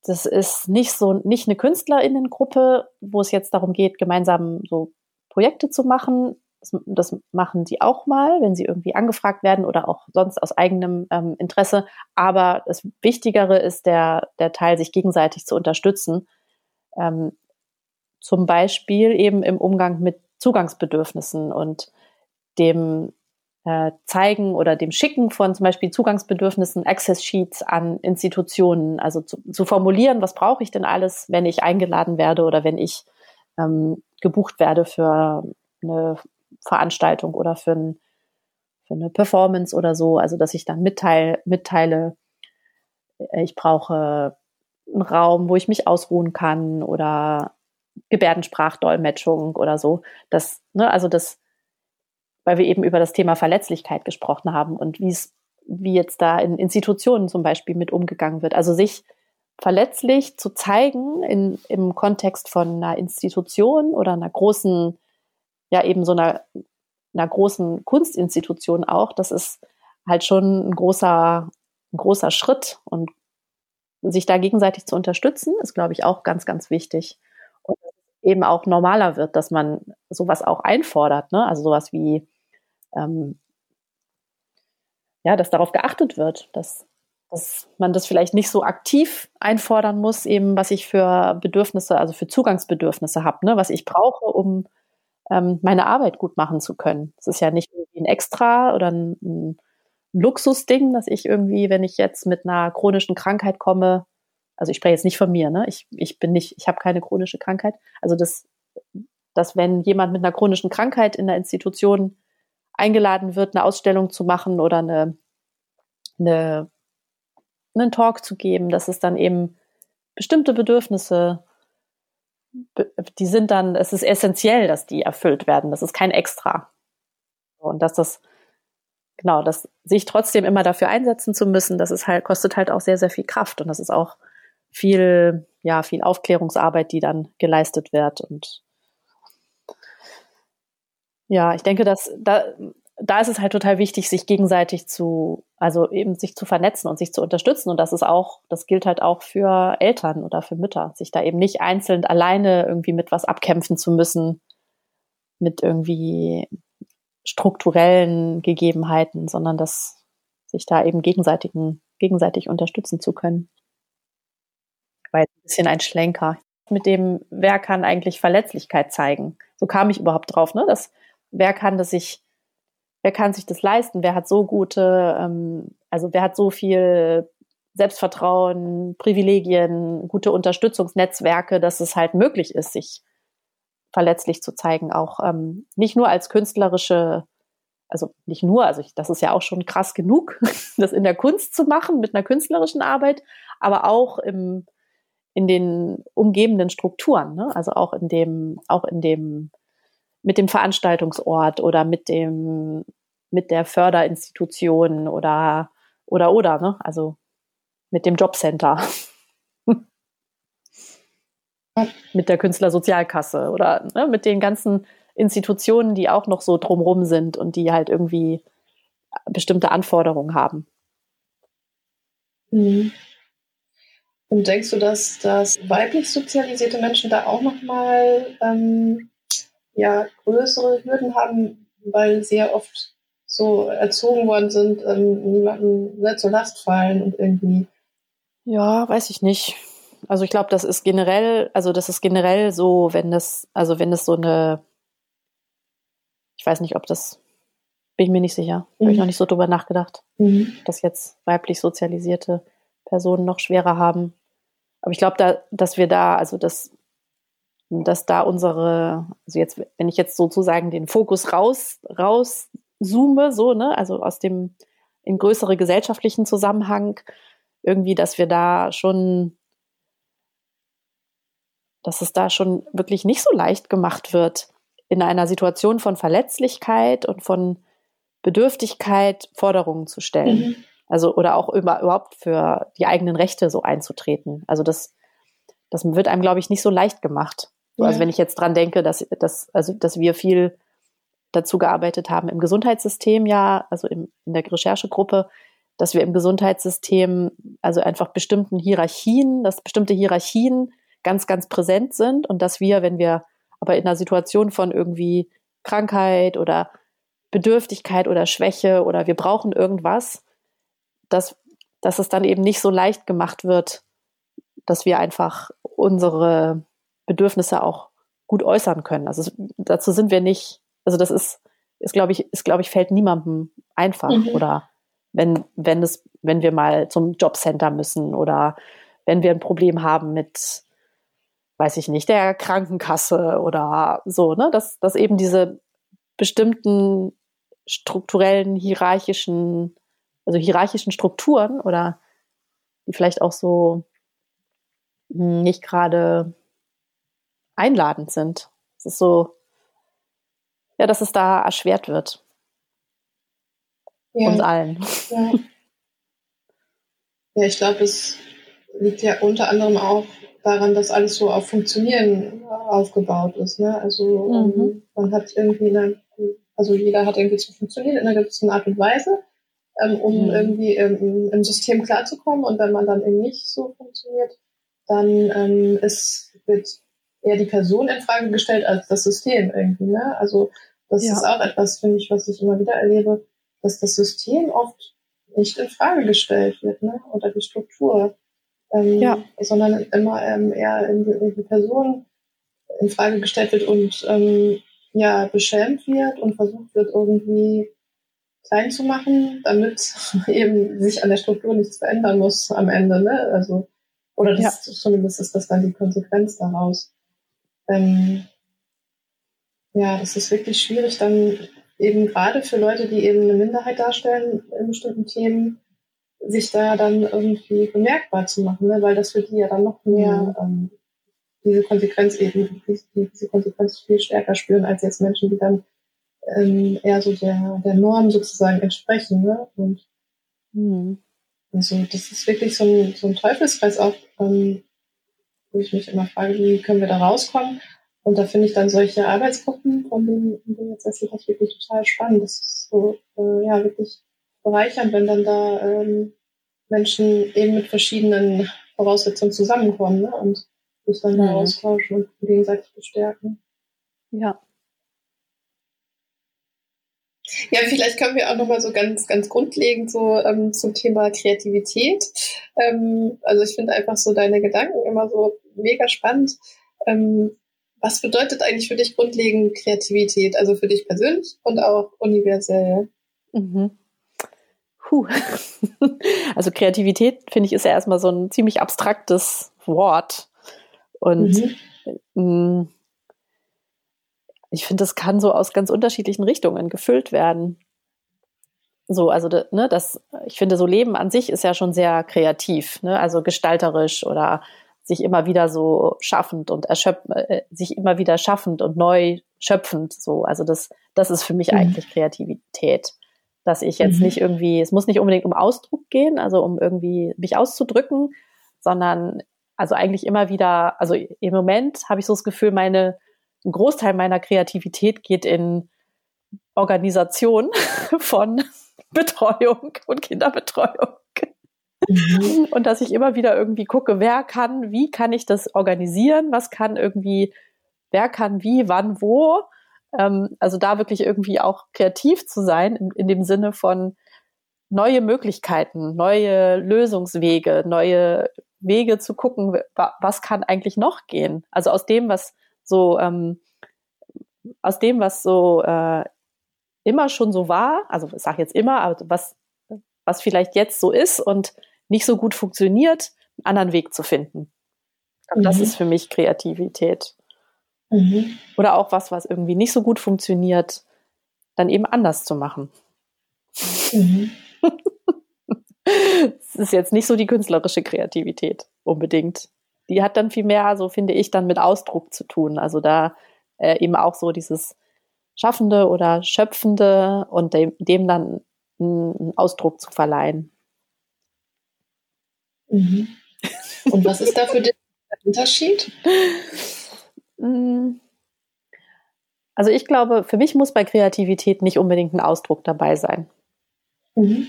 das ist nicht so, nicht eine KünstlerInnengruppe, wo es jetzt darum geht, gemeinsam so Projekte zu machen. Das, das machen sie auch mal, wenn sie irgendwie angefragt werden oder auch sonst aus eigenem ähm, Interesse. Aber das Wichtigere ist der, der Teil, sich gegenseitig zu unterstützen. Ähm, zum Beispiel eben im Umgang mit Zugangsbedürfnissen und dem äh, Zeigen oder dem Schicken von zum Beispiel Zugangsbedürfnissen, Access Sheets an Institutionen, also zu, zu formulieren, was brauche ich denn alles, wenn ich eingeladen werde oder wenn ich ähm, gebucht werde für eine Veranstaltung oder für, ein, für eine Performance oder so. Also dass ich dann mitteile, mitteile, äh, ich brauche einen Raum, wo ich mich ausruhen kann oder Gebärdensprachdolmetschung oder so. Das, ne, also das, weil wir eben über das Thema Verletzlichkeit gesprochen haben und wie es, wie jetzt da in Institutionen zum Beispiel mit umgegangen wird. Also sich verletzlich zu zeigen in, im Kontext von einer Institution oder einer großen, ja eben so einer, einer großen Kunstinstitution auch, das ist halt schon ein großer, ein großer Schritt und sich da gegenseitig zu unterstützen, ist, glaube ich, auch ganz, ganz wichtig. Eben auch normaler wird, dass man sowas auch einfordert, ne? Also sowas wie, ähm, ja, dass darauf geachtet wird, dass dass man das vielleicht nicht so aktiv einfordern muss, eben was ich für Bedürfnisse, also für Zugangsbedürfnisse habe, ne, was ich brauche, um ähm, meine Arbeit gut machen zu können. Es ist ja nicht irgendwie ein Extra oder ein, ein Luxusding, dass ich irgendwie, wenn ich jetzt mit einer chronischen Krankheit komme, also ich spreche jetzt nicht von mir, ne? Ich, ich bin nicht, ich habe keine chronische Krankheit. Also das, dass wenn jemand mit einer chronischen Krankheit in der Institution eingeladen wird, eine Ausstellung zu machen oder eine, eine einen Talk zu geben, dass es dann eben bestimmte Bedürfnisse, die sind dann, es ist essentiell, dass die erfüllt werden. Das ist kein Extra. Und dass das, genau, dass sich trotzdem immer dafür einsetzen zu müssen, das ist halt, kostet halt auch sehr, sehr viel Kraft. Und das ist auch viel, ja, viel Aufklärungsarbeit, die dann geleistet wird. Und ja, ich denke, dass da, da ist es halt total wichtig, sich gegenseitig zu, also eben sich zu vernetzen und sich zu unterstützen. Und das ist auch, das gilt halt auch für Eltern oder für Mütter, sich da eben nicht einzeln alleine irgendwie mit was abkämpfen zu müssen, mit irgendwie strukturellen Gegebenheiten, sondern dass sich da eben gegenseitigen, gegenseitig unterstützen zu können. Weil ein bisschen ein Schlenker. Mit dem, wer kann eigentlich Verletzlichkeit zeigen? So kam ich überhaupt drauf, ne? Dass, wer kann das sich wer kann sich das leisten? Wer hat so gute, ähm, also wer hat so viel Selbstvertrauen, Privilegien, gute Unterstützungsnetzwerke, dass es halt möglich ist, sich verletzlich zu zeigen, auch ähm, nicht nur als künstlerische, also nicht nur, also ich, das ist ja auch schon krass genug, das in der Kunst zu machen mit einer künstlerischen Arbeit, aber auch im in den umgebenden Strukturen, ne? also auch in dem, auch in dem mit dem Veranstaltungsort oder mit dem, mit der Förderinstitution oder, oder, oder, ne? Also mit dem Jobcenter. mit der Künstlersozialkasse oder ne, mit den ganzen Institutionen, die auch noch so drumrum sind und die halt irgendwie bestimmte Anforderungen haben. Mhm. Und denkst du, dass, dass weiblich sozialisierte Menschen da auch nochmal ähm, ja größere Hürden haben, weil sie ja oft so erzogen worden sind, ähm, niemandem ne, zur Last fallen und irgendwie. Ja, weiß ich nicht. Also ich glaube, das ist generell, also das ist generell so, wenn das, also wenn es so eine, ich weiß nicht, ob das, bin ich mir nicht sicher, mhm. habe ich noch nicht so drüber nachgedacht, mhm. dass jetzt weiblich sozialisierte Personen noch schwerer haben. Aber ich glaube, da, dass wir da, also das dass da unsere, also jetzt, wenn ich jetzt sozusagen den Fokus raus, rauszoome, so, ne, also aus dem in größere gesellschaftlichen Zusammenhang, irgendwie, dass wir da schon, dass es da schon wirklich nicht so leicht gemacht wird, in einer Situation von Verletzlichkeit und von Bedürftigkeit Forderungen zu stellen. Mhm. Also, oder auch überhaupt für die eigenen Rechte so einzutreten. Also das, das wird einem, glaube ich, nicht so leicht gemacht. So, also wenn ich jetzt dran denke, dass, dass, also, dass wir viel dazu gearbeitet haben im Gesundheitssystem, ja, also im, in der Recherchegruppe, dass wir im Gesundheitssystem also einfach bestimmten Hierarchien, dass bestimmte Hierarchien ganz, ganz präsent sind und dass wir, wenn wir aber in einer Situation von irgendwie Krankheit oder Bedürftigkeit oder Schwäche oder wir brauchen irgendwas, dass, dass es dann eben nicht so leicht gemacht wird, dass wir einfach unsere Bedürfnisse auch gut äußern können. Also dazu sind wir nicht, also das ist, ist glaube ich, ist glaube ich fällt niemandem einfach mhm. oder wenn wenn es wenn wir mal zum Jobcenter müssen oder wenn wir ein Problem haben mit weiß ich nicht, der Krankenkasse oder so, ne, dass, dass eben diese bestimmten strukturellen, hierarchischen, also hierarchischen Strukturen oder die vielleicht auch so nicht gerade einladend sind. Es ist so, ja, dass es da erschwert wird. Ja. Uns allen. Ja. ja, ich glaube, es liegt ja unter anderem auch daran, dass alles so auf Funktionieren aufgebaut ist. Ne? Also mhm. ähm, man hat irgendwie, eine, also jeder hat irgendwie zu funktionieren in einer gewissen Art und Weise, ähm, um mhm. irgendwie im, im, System klarzukommen. Und wenn man dann eben nicht so funktioniert, dann ähm, ist, wird eher die Person in Frage gestellt als das System irgendwie. Ne? Also das ja. ist auch etwas, finde ich, was ich immer wieder erlebe, dass das System oft nicht in Frage gestellt wird, ne? Oder die Struktur. Ähm, ja. sondern immer ähm, eher in die, die, Person in Frage gestellt wird und ähm, ja beschämt wird und versucht wird irgendwie klein zu machen, damit eben sich an der Struktur nichts verändern muss am Ende, ne? Also oder das ja. zumindest ist das dann die Konsequenz daraus. Ähm, ja, das ist wirklich schwierig, dann eben gerade für Leute, die eben eine Minderheit darstellen in bestimmten Themen, sich da dann irgendwie bemerkbar zu machen, ne? weil das für die ja dann noch mehr mhm. ähm, diese Konsequenz eben, die, diese Konsequenz viel stärker spüren als jetzt Menschen, die dann ähm, eher so der, der Norm sozusagen entsprechen. Ne? Und mhm. also das ist wirklich so ein, so ein Teufelskreis auch, ähm, wo ich mich immer frage, wie können wir da rauskommen? Und da finde ich dann solche Arbeitsgruppen, von denen, von denen jetzt erzählt hast, wirklich total spannend. Das ist so, äh, ja, wirklich bereichernd, wenn dann da ähm, Menschen eben mit verschiedenen Voraussetzungen zusammenkommen ne? und sich dann mhm. da austauschen und gegenseitig bestärken. Ja. Ja, vielleicht können wir auch nochmal so ganz, ganz grundlegend so ähm, zum Thema Kreativität. Ähm, also ich finde einfach so deine Gedanken immer so mega spannend. Ähm, was bedeutet eigentlich für dich grundlegend Kreativität? Also für dich persönlich und auch universell? Mhm. Puh. Also Kreativität, finde ich, ist ja erstmal so ein ziemlich abstraktes Wort. Und mhm. Ich finde, das kann so aus ganz unterschiedlichen Richtungen gefüllt werden. So, also ne, das, ich finde, so Leben an sich ist ja schon sehr kreativ, ne? also gestalterisch oder sich immer wieder so schaffend und erschöpf, äh, sich immer wieder schaffend und neu schöpfend. So, also das, das ist für mich mhm. eigentlich Kreativität dass ich jetzt mhm. nicht irgendwie, es muss nicht unbedingt um Ausdruck gehen, also um irgendwie mich auszudrücken, sondern also eigentlich immer wieder, also im Moment habe ich so das Gefühl, meine, ein Großteil meiner Kreativität geht in Organisation von Betreuung und Kinderbetreuung. Mhm. Und dass ich immer wieder irgendwie gucke, wer kann, wie kann ich das organisieren, was kann irgendwie, wer kann wie, wann, wo ähm, also da wirklich irgendwie auch kreativ zu sein, in, in dem Sinne von neue Möglichkeiten, neue Lösungswege, neue Wege zu gucken, was kann eigentlich noch gehen. Also aus dem, was so, ähm, aus dem, was so äh, immer schon so war, also ich sage jetzt immer, aber was, was vielleicht jetzt so ist und nicht so gut funktioniert, einen anderen Weg zu finden. Mhm. Das ist für mich Kreativität. Mhm. Oder auch was, was irgendwie nicht so gut funktioniert, dann eben anders zu machen. Mhm. Es ist jetzt nicht so die künstlerische Kreativität unbedingt. Die hat dann viel mehr, so finde ich, dann mit Ausdruck zu tun. Also da äh, eben auch so dieses Schaffende oder Schöpfende und dem, dem dann einen Ausdruck zu verleihen. Mhm. Und was ist da für dich der Unterschied? Mm. Also ich glaube, für mich muss bei Kreativität nicht unbedingt ein Ausdruck dabei sein. Mhm.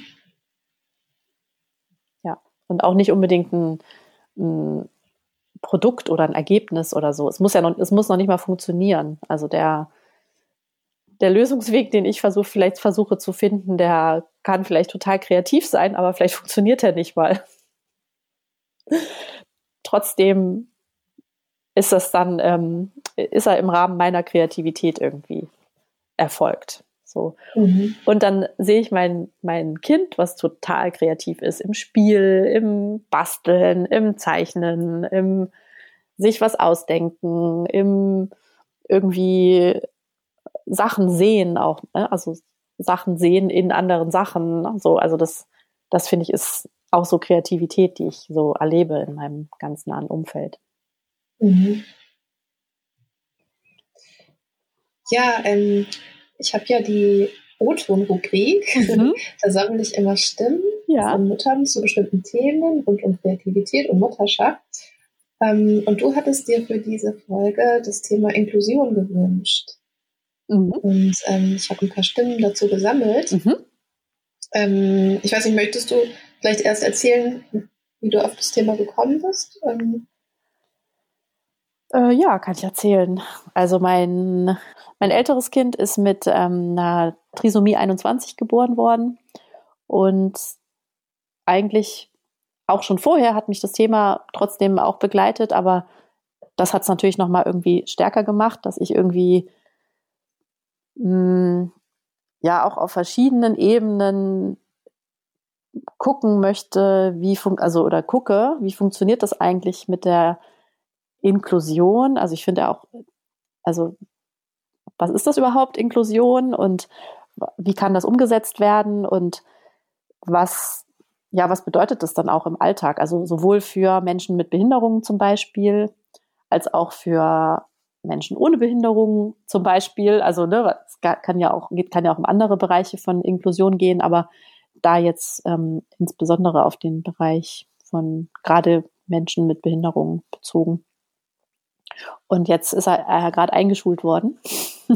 Ja, und auch nicht unbedingt ein, ein, Produkt oder ein Ergebnis oder so. Es muss ja noch, es muss noch nicht mal funktionieren. Also der, der Lösungsweg, den ich versuche, vielleicht versuche zu finden, der kann vielleicht total kreativ sein, aber vielleicht funktioniert er nicht mal. Trotzdem ist das dann, ähm, ist er im Rahmen meiner Kreativität irgendwie erfolgt. So. Mhm. Und dann sehe ich mein, mein Kind, was total kreativ ist, im Spiel, im Basteln, im Zeichnen, im sich was ausdenken, im irgendwie Sachen sehen auch, ne? also Sachen sehen in anderen Sachen. So, also das, das finde ich ist auch so Kreativität, die ich so erlebe in meinem ganz nahen Umfeld. Mhm. Ja, ähm, ich habe ja die O-Ton-Rubrik. Mhm. da sammle ich immer Stimmen ja. von Müttern zu bestimmten Themen rund um Kreativität und Mutterschaft. Ähm, und du hattest dir für diese Folge das Thema Inklusion gewünscht. Mhm. Und ähm, ich habe ein paar Stimmen dazu gesammelt. Mhm. Ähm, ich weiß nicht, möchtest du vielleicht erst erzählen, wie du auf das Thema gekommen bist? Ähm, äh, ja, kann ich erzählen. Also mein, mein älteres Kind ist mit ähm, einer Trisomie 21 geboren worden und eigentlich auch schon vorher hat mich das Thema trotzdem auch begleitet, aber das hat es natürlich noch mal irgendwie stärker gemacht, dass ich irgendwie mh, hm, ja auch auf verschiedenen Ebenen gucken möchte, wie fun also oder gucke, wie funktioniert das eigentlich mit der Inklusion? Also ich finde auch, also was ist das überhaupt Inklusion und wie kann das umgesetzt werden und was ja, was bedeutet das dann auch im Alltag? Also sowohl für Menschen mit Behinderungen zum Beispiel, als auch für Menschen ohne Behinderungen zum Beispiel. Also ne, es kann ja auch kann ja auch um andere Bereiche von Inklusion gehen, aber da jetzt ähm, insbesondere auf den Bereich von gerade Menschen mit Behinderungen bezogen. Und jetzt ist er, er gerade eingeschult worden.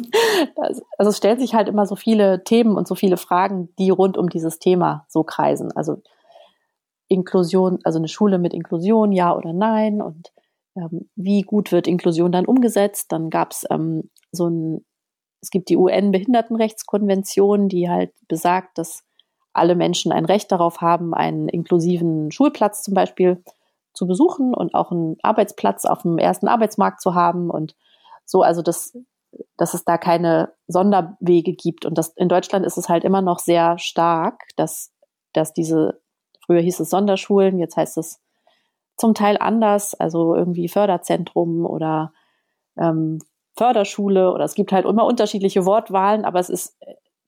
also es stellt sich halt immer so viele Themen und so viele Fragen, die rund um dieses Thema so kreisen. Also Inklusion, also eine Schule mit Inklusion, ja oder nein? Und ähm, wie gut wird Inklusion dann umgesetzt? Dann gab es ähm, so ein, es gibt die UN-Behindertenrechtskonvention, die halt besagt, dass alle Menschen ein Recht darauf haben, einen inklusiven Schulplatz zum Beispiel zu besuchen und auch einen Arbeitsplatz auf dem ersten Arbeitsmarkt zu haben und so, also das, dass es da keine Sonderwege gibt. Und das in Deutschland ist es halt immer noch sehr stark, dass, dass diese, früher hieß es Sonderschulen, jetzt heißt es zum Teil anders, also irgendwie Förderzentrum oder ähm, Förderschule oder es gibt halt immer unterschiedliche Wortwahlen, aber es ist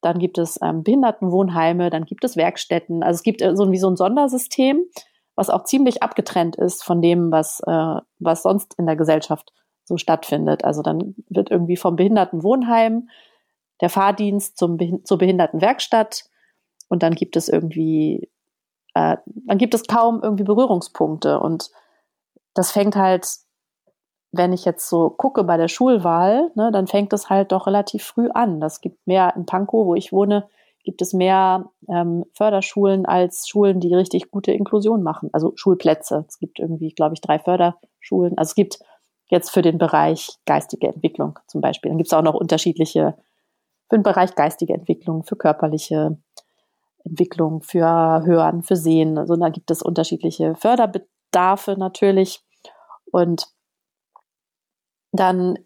dann gibt es ähm, Behindertenwohnheime, dann gibt es Werkstätten. Also es gibt äh, so wie so ein Sondersystem, was auch ziemlich abgetrennt ist von dem, was, äh, was sonst in der Gesellschaft so stattfindet. Also dann wird irgendwie vom Behindertenwohnheim der Fahrdienst zum, zur Behindertenwerkstatt und dann gibt es irgendwie, äh, dann gibt es kaum irgendwie Berührungspunkte und das fängt halt wenn ich jetzt so gucke bei der Schulwahl, ne, dann fängt es halt doch relativ früh an. Das gibt mehr in Pankow, wo ich wohne, gibt es mehr ähm, Förderschulen als Schulen, die richtig gute Inklusion machen. Also Schulplätze. Es gibt irgendwie, glaube ich, drei Förderschulen. Also es gibt jetzt für den Bereich geistige Entwicklung zum Beispiel. Dann gibt es auch noch unterschiedliche für den Bereich geistige Entwicklung, für körperliche Entwicklung, für Hören, für Sehen. Also da gibt es unterschiedliche Förderbedarfe natürlich. Und dann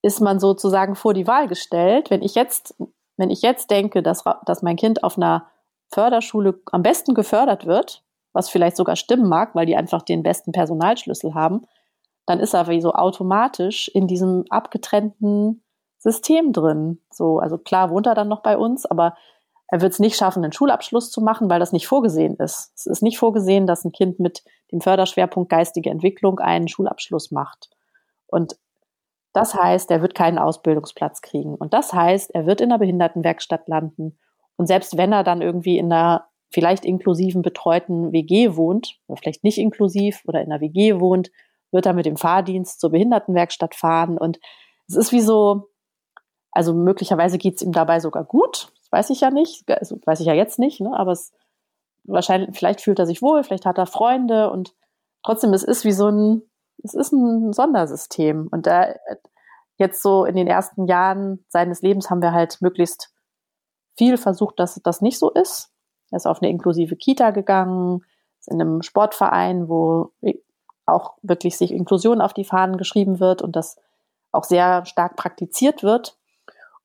ist man sozusagen vor die Wahl gestellt. Wenn ich jetzt, wenn ich jetzt denke, dass, dass mein Kind auf einer Förderschule am besten gefördert wird, was vielleicht sogar stimmen mag, weil die einfach den besten Personalschlüssel haben, dann ist er wie so automatisch in diesem abgetrennten System drin. So, also klar wohnt er dann noch bei uns, aber er wird es nicht schaffen, einen Schulabschluss zu machen, weil das nicht vorgesehen ist. Es ist nicht vorgesehen, dass ein Kind mit dem Förderschwerpunkt geistige Entwicklung einen Schulabschluss macht. Und das heißt, er wird keinen Ausbildungsplatz kriegen. Und das heißt, er wird in einer Behindertenwerkstatt landen. Und selbst wenn er dann irgendwie in einer vielleicht inklusiven betreuten WG wohnt, oder vielleicht nicht inklusiv oder in einer WG wohnt, wird er mit dem Fahrdienst zur Behindertenwerkstatt fahren. Und es ist wie so, also möglicherweise geht es ihm dabei sogar gut. Das weiß ich ja nicht, also weiß ich ja jetzt nicht, ne? aber es wahrscheinlich, vielleicht fühlt er sich wohl, vielleicht hat er Freunde und trotzdem, es ist wie so ein, es ist ein Sondersystem. Und da jetzt so in den ersten Jahren seines Lebens haben wir halt möglichst viel versucht, dass das nicht so ist. Er ist auf eine inklusive Kita gegangen, ist in einem Sportverein, wo auch wirklich sich Inklusion auf die Fahnen geschrieben wird und das auch sehr stark praktiziert wird.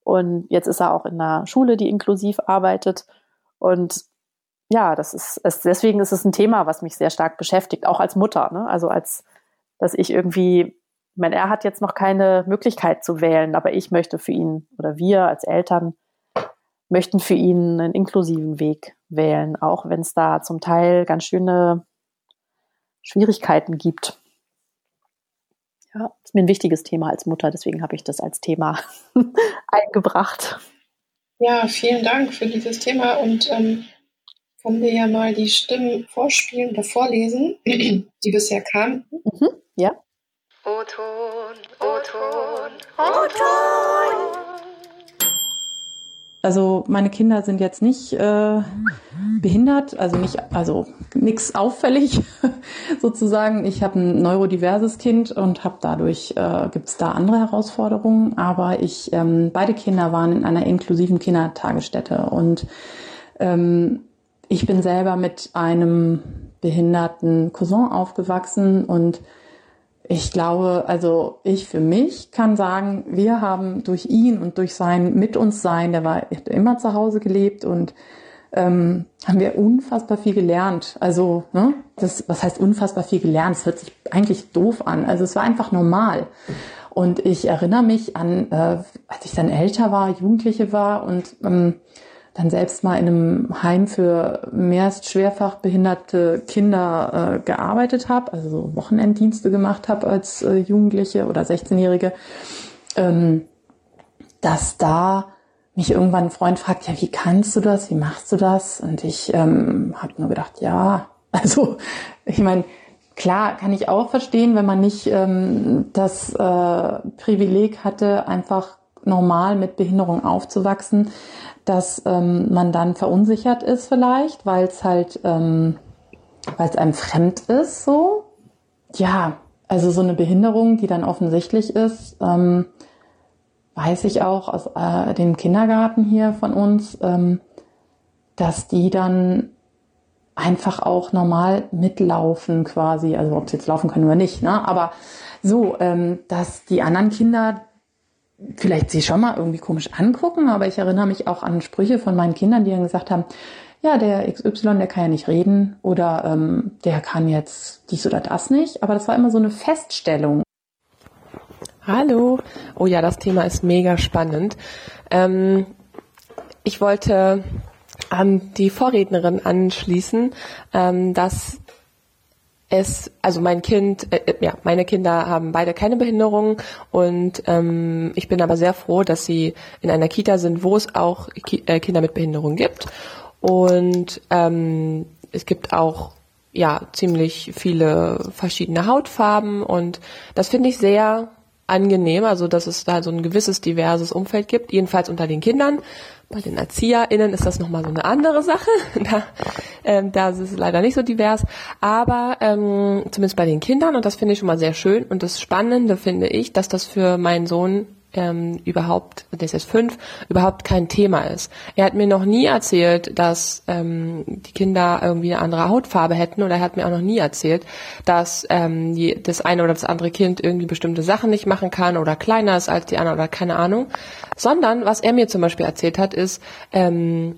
Und jetzt ist er auch in einer Schule, die inklusiv arbeitet. Und ja, das ist, es, deswegen ist es ein Thema, was mich sehr stark beschäftigt, auch als Mutter, ne? also als dass ich irgendwie Ich meine, er hat jetzt noch keine Möglichkeit zu wählen, aber ich möchte für ihn oder wir als Eltern möchten für ihn einen inklusiven Weg wählen, auch wenn es da zum Teil ganz schöne Schwierigkeiten gibt. Ja, ist mir ein wichtiges Thema als Mutter, deswegen habe ich das als Thema eingebracht. Ja, vielen Dank für dieses Thema und ähm, kann dir ja mal die Stimmen vorspielen oder vorlesen, die bisher kamen. Mhm, ja. O-Ton, O-Ton, O-Ton. Also meine Kinder sind jetzt nicht äh, behindert, also nicht, also nichts auffällig sozusagen. Ich habe ein neurodiverses Kind und habe dadurch äh, gibt es da andere Herausforderungen. Aber ich ähm, beide Kinder waren in einer inklusiven Kindertagesstätte und ähm, ich bin selber mit einem behinderten Cousin aufgewachsen und ich glaube, also ich für mich kann sagen, wir haben durch ihn und durch sein Mit uns Sein, der war hat immer zu Hause gelebt und ähm, haben wir unfassbar viel gelernt. Also, ne, das, was heißt unfassbar viel gelernt? Es hört sich eigentlich doof an. Also es war einfach normal. Und ich erinnere mich an, äh, als ich dann älter war, Jugendliche war und ähm, dann selbst mal in einem Heim für mehrst schwerfach behinderte Kinder äh, gearbeitet habe, also so Wochenenddienste gemacht habe als äh, Jugendliche oder 16-Jährige, ähm, dass da mich irgendwann ein Freund fragt, ja, wie kannst du das, wie machst du das? Und ich ähm, habe nur gedacht, ja, also ich meine, klar kann ich auch verstehen, wenn man nicht ähm, das äh, Privileg hatte, einfach normal mit Behinderung aufzuwachsen, dass ähm, man dann verunsichert ist vielleicht, weil es halt, ähm, weil es einem fremd ist, so. Ja, also so eine Behinderung, die dann offensichtlich ist, ähm, weiß ich auch aus äh, dem Kindergarten hier von uns, ähm, dass die dann einfach auch normal mitlaufen quasi, also ob sie jetzt laufen können oder nicht, ne? aber so, ähm, dass die anderen Kinder vielleicht sie schon mal irgendwie komisch angucken, aber ich erinnere mich auch an Sprüche von meinen Kindern, die dann gesagt haben, ja, der XY, der kann ja nicht reden oder ähm, der kann jetzt dies oder das nicht. Aber das war immer so eine Feststellung. Hallo. Oh ja, das Thema ist mega spannend. Ähm, ich wollte an die Vorrednerin anschließen, ähm, dass es, also mein Kind, äh, äh, ja, meine Kinder haben beide keine Behinderung und ähm, ich bin aber sehr froh, dass sie in einer Kita sind, wo es auch Ki äh, Kinder mit Behinderung gibt. Und ähm, es gibt auch ja ziemlich viele verschiedene Hautfarben und das finde ich sehr angenehm, also dass es da so ein gewisses diverses Umfeld gibt, jedenfalls unter den Kindern. Bei den ErzieherInnen ist das nochmal so eine andere Sache. Da, ähm, da ist es leider nicht so divers. Aber ähm, zumindest bei den Kindern, und das finde ich schon mal sehr schön. Und das Spannende finde ich, dass das für meinen Sohn ähm, überhaupt, der ist fünf, überhaupt kein Thema ist. Er hat mir noch nie erzählt, dass ähm, die Kinder irgendwie eine andere Hautfarbe hätten oder er hat mir auch noch nie erzählt, dass ähm, die, das eine oder das andere Kind irgendwie bestimmte Sachen nicht machen kann oder kleiner ist als die andere oder keine Ahnung, sondern was er mir zum Beispiel erzählt hat, ist, ähm,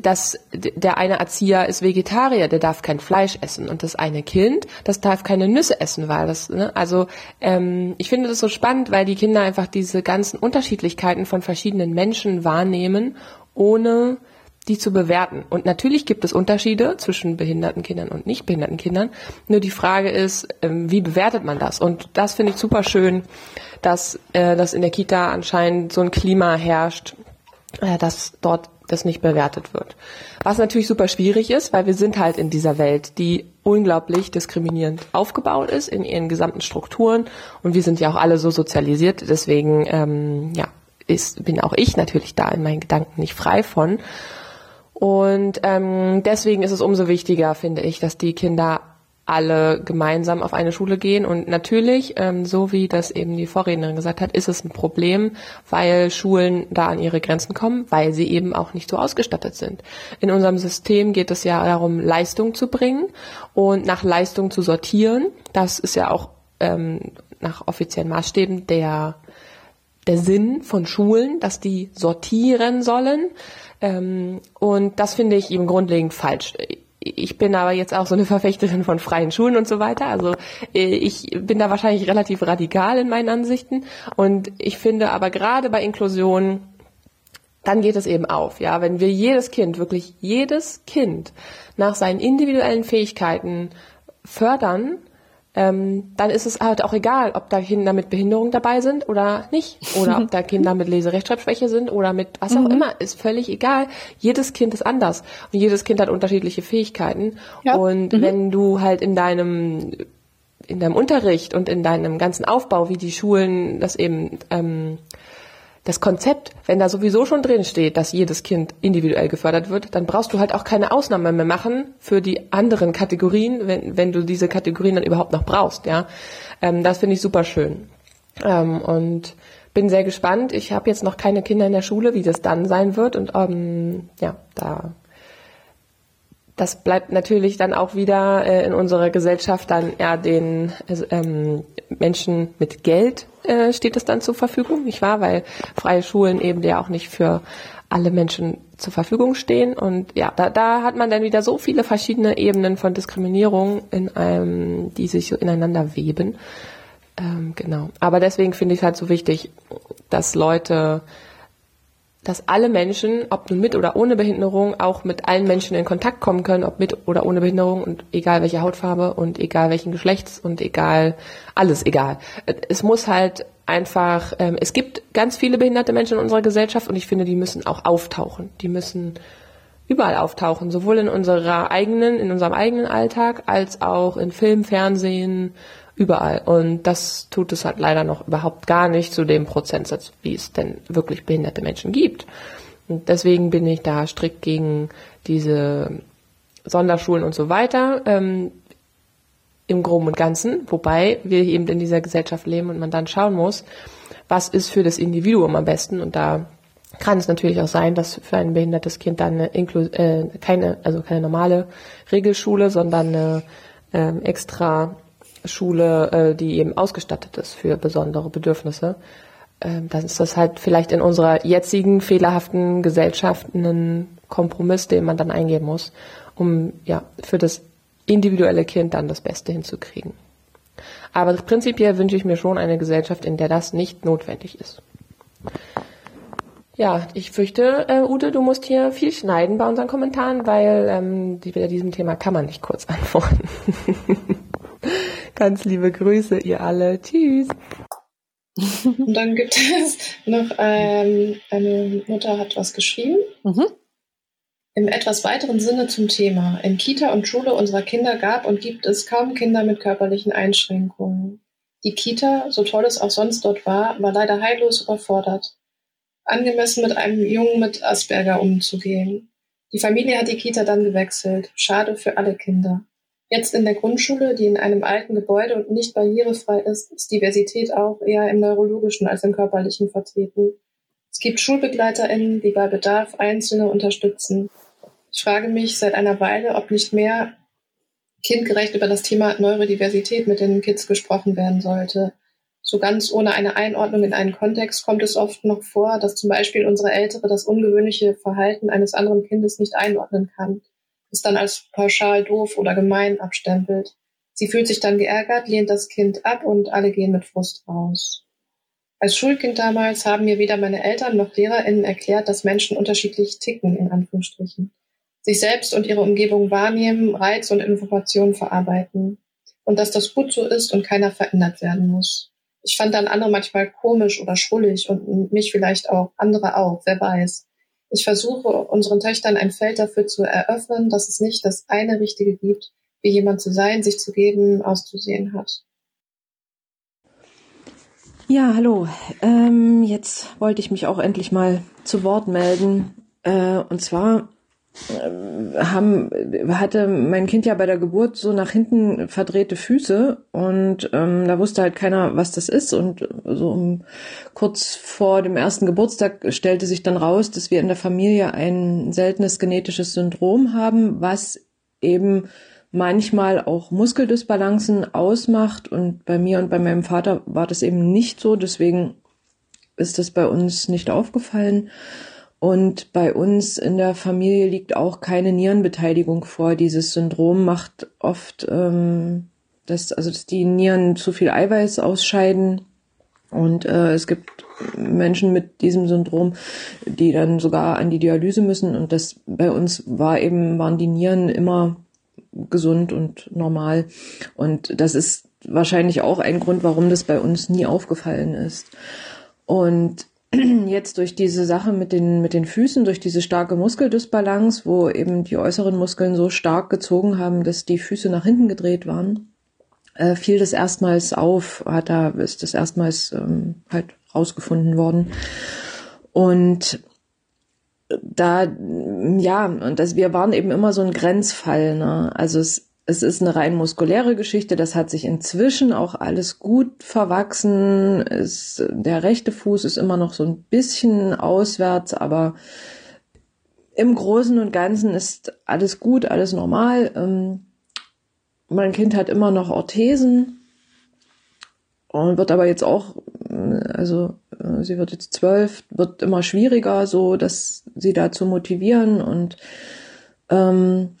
dass der eine Erzieher ist Vegetarier, der darf kein Fleisch essen und das eine Kind, das darf keine Nüsse essen, weil das, ne, also ähm, ich finde das so spannend, weil die Kinder einfach diese ganzen Unterschiedlichkeiten von verschiedenen Menschen wahrnehmen, ohne die zu bewerten. Und natürlich gibt es Unterschiede zwischen behinderten Kindern und nicht behinderten Kindern. Nur die Frage ist, ähm, wie bewertet man das? Und das finde ich super schön, dass, äh, dass in der Kita anscheinend so ein Klima herrscht, äh, dass dort das nicht bewertet wird. Was natürlich super schwierig ist, weil wir sind halt in dieser Welt, die unglaublich diskriminierend aufgebaut ist in ihren gesamten Strukturen und wir sind ja auch alle so sozialisiert, deswegen ähm, ja, ist, bin auch ich natürlich da in meinen Gedanken nicht frei von. Und ähm, deswegen ist es umso wichtiger, finde ich, dass die Kinder alle gemeinsam auf eine Schule gehen. Und natürlich, ähm, so wie das eben die Vorrednerin gesagt hat, ist es ein Problem, weil Schulen da an ihre Grenzen kommen, weil sie eben auch nicht so ausgestattet sind. In unserem System geht es ja darum, Leistung zu bringen und nach Leistung zu sortieren. Das ist ja auch ähm, nach offiziellen Maßstäben der der Sinn von Schulen, dass die sortieren sollen. Ähm, und das finde ich eben grundlegend falsch ich bin aber jetzt auch so eine Verfechterin von freien Schulen und so weiter. Also äh, ich bin da wahrscheinlich relativ radikal in meinen Ansichten. Und ich finde aber gerade bei Inklusion, dann geht es eben auf. Ja, wenn wir jedes Kind, wirklich jedes Kind nach seinen individuellen Fähigkeiten fördern, ähm, dann ist es halt auch egal, ob da Kinder mit Behinderung dabei sind oder nicht. Oder ob da Kinder mit Leserechtschreibschwäche sind oder mit was auch mhm. immer. Ist völlig egal. Jedes Kind ist anders. Und jedes Kind hat unterschiedliche Fähigkeiten. Ja. Und mhm. wenn du halt in deinem in deinem Unterricht und in deinem ganzen Aufbau, wie die Schulen das eben ähm, das Konzept, wenn da sowieso schon drin steht, dass jedes Kind individuell gefördert wird, dann brauchst du halt auch keine Ausnahme mehr machen für die anderen Kategorien, wenn, wenn du diese Kategorien dann überhaupt noch brauchst, ja. Ähm, das finde ich super schön. Ähm, und bin sehr gespannt. Ich habe jetzt noch keine Kinder in der Schule, wie das dann sein wird. Und ähm, ja, da das bleibt natürlich dann auch wieder äh, in unserer Gesellschaft dann eher den also, ähm, Menschen mit Geld äh, steht es dann zur Verfügung, nicht wahr? Weil freie Schulen eben ja auch nicht für alle Menschen zur Verfügung stehen. Und ja, da, da hat man dann wieder so viele verschiedene Ebenen von Diskriminierung in einem, die sich so ineinander weben. Ähm, genau. Aber deswegen finde ich es halt so wichtig, dass Leute dass alle Menschen, ob nun mit oder ohne Behinderung, auch mit allen Menschen in Kontakt kommen können, ob mit oder ohne Behinderung und egal welche Hautfarbe und egal welchen Geschlechts und egal, alles egal. Es muss halt einfach, ähm, es gibt ganz viele behinderte Menschen in unserer Gesellschaft und ich finde, die müssen auch auftauchen. Die müssen überall auftauchen, sowohl in unserer eigenen, in unserem eigenen Alltag, als auch in Film, Fernsehen, überall. Und das tut es halt leider noch überhaupt gar nicht zu dem Prozentsatz, wie es denn wirklich behinderte Menschen gibt. Und deswegen bin ich da strikt gegen diese Sonderschulen und so weiter. Ähm, im Groben und Ganzen, wobei wir eben in dieser Gesellschaft leben und man dann schauen muss, was ist für das Individuum am besten und da kann es natürlich auch sein, dass für ein behindertes Kind dann äh, keine, also keine normale Regelschule, sondern eine ähm, extra Schule, äh, die eben ausgestattet ist für besondere Bedürfnisse, äh, dann ist das halt vielleicht in unserer jetzigen fehlerhaften Gesellschaft ein Kompromiss, den man dann eingehen muss, um ja für das individuelle Kind dann das Beste hinzukriegen. Aber prinzipiell wünsche ich mir schon eine Gesellschaft, in der das nicht notwendig ist. Ja, ich fürchte, äh, Ute, du musst hier viel schneiden bei unseren Kommentaren, weil ähm, die, bei diesem Thema kann man nicht kurz antworten. Ganz liebe Grüße, ihr alle. Tschüss. Und dann gibt es noch ähm, eine Mutter hat was geschrieben. Mhm. Im etwas weiteren Sinne zum Thema. In Kita und Schule unserer Kinder gab und gibt es kaum Kinder mit körperlichen Einschränkungen. Die Kita, so toll es auch sonst dort war, war leider heillos überfordert. Angemessen mit einem Jungen mit Asperger umzugehen. Die Familie hat die Kita dann gewechselt. Schade für alle Kinder. Jetzt in der Grundschule, die in einem alten Gebäude und nicht barrierefrei ist, ist Diversität auch eher im neurologischen als im körperlichen vertreten. Es gibt SchulbegleiterInnen, die bei Bedarf Einzelne unterstützen. Ich frage mich seit einer Weile, ob nicht mehr kindgerecht über das Thema Neurodiversität mit den Kids gesprochen werden sollte. So ganz ohne eine Einordnung in einen Kontext kommt es oft noch vor, dass zum Beispiel unsere Ältere das ungewöhnliche Verhalten eines anderen Kindes nicht einordnen kann es dann als pauschal doof oder gemein abstempelt. Sie fühlt sich dann geärgert, lehnt das Kind ab und alle gehen mit Frust raus. Als Schulkind damals haben mir weder meine Eltern noch LehrerInnen erklärt, dass Menschen unterschiedlich ticken, in Anführungsstrichen. Sich selbst und ihre Umgebung wahrnehmen, Reiz und Informationen verarbeiten. Und dass das gut so ist und keiner verändert werden muss. Ich fand dann andere manchmal komisch oder schrullig und mich vielleicht auch, andere auch, wer weiß. Ich versuche unseren Töchtern ein Feld dafür zu eröffnen, dass es nicht das eine Richtige gibt, wie jemand zu sein, sich zu geben, auszusehen hat. Ja, hallo. Ähm, jetzt wollte ich mich auch endlich mal zu Wort melden. Äh, und zwar haben, hatte mein Kind ja bei der Geburt so nach hinten verdrehte Füße und ähm, da wusste halt keiner, was das ist. Und so um, kurz vor dem ersten Geburtstag stellte sich dann raus, dass wir in der Familie ein seltenes genetisches Syndrom haben, was eben manchmal auch Muskeldysbalancen ausmacht. Und bei mir und bei meinem Vater war das eben nicht so. Deswegen ist das bei uns nicht aufgefallen. Und bei uns in der Familie liegt auch keine Nierenbeteiligung vor. Dieses Syndrom macht oft, ähm, dass, also dass die Nieren zu viel Eiweiß ausscheiden. Und äh, es gibt Menschen mit diesem Syndrom, die dann sogar an die Dialyse müssen. Und das bei uns war eben, waren die Nieren immer gesund und normal. Und das ist wahrscheinlich auch ein Grund, warum das bei uns nie aufgefallen ist. Und jetzt durch diese Sache mit den, mit den Füßen, durch diese starke Muskeldysbalance, wo eben die äußeren Muskeln so stark gezogen haben, dass die Füße nach hinten gedreht waren, äh, fiel das erstmals auf, hat da, ist das erstmals ähm, halt rausgefunden worden. Und da, ja, und das, wir waren eben immer so ein Grenzfall, ne? Also es es ist eine rein muskuläre Geschichte. Das hat sich inzwischen auch alles gut verwachsen. Es, der rechte Fuß ist immer noch so ein bisschen auswärts, aber im Großen und Ganzen ist alles gut, alles normal. Ähm, mein Kind hat immer noch Orthesen und wird aber jetzt auch, also äh, sie wird jetzt zwölf, wird immer schwieriger, so dass sie da zu motivieren und ähm,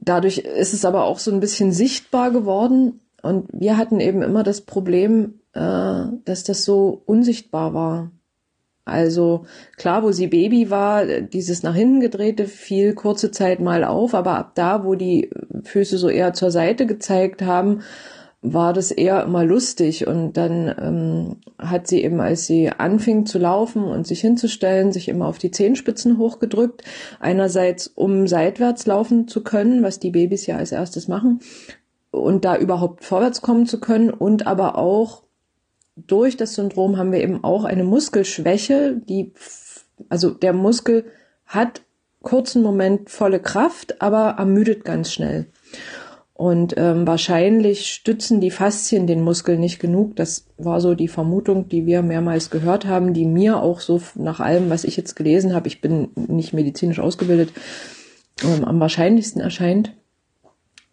dadurch ist es aber auch so ein bisschen sichtbar geworden. Und wir hatten eben immer das Problem, äh, dass das so unsichtbar war. Also klar, wo sie Baby war, dieses nach hinten gedrehte fiel kurze Zeit mal auf, aber ab da, wo die Füße so eher zur Seite gezeigt haben, war das eher immer lustig. Und dann ähm, hat sie eben, als sie anfing zu laufen und sich hinzustellen, sich immer auf die Zehenspitzen hochgedrückt. Einerseits, um seitwärts laufen zu können, was die Babys ja als erstes machen, und da überhaupt vorwärts kommen zu können. Und aber auch durch das Syndrom haben wir eben auch eine Muskelschwäche, die, also der Muskel hat kurzen Moment volle Kraft, aber ermüdet ganz schnell. Und ähm, wahrscheinlich stützen die Faszien den Muskel nicht genug. Das war so die Vermutung, die wir mehrmals gehört haben, die mir auch so nach allem, was ich jetzt gelesen habe, ich bin nicht medizinisch ausgebildet, ähm, am wahrscheinlichsten erscheint.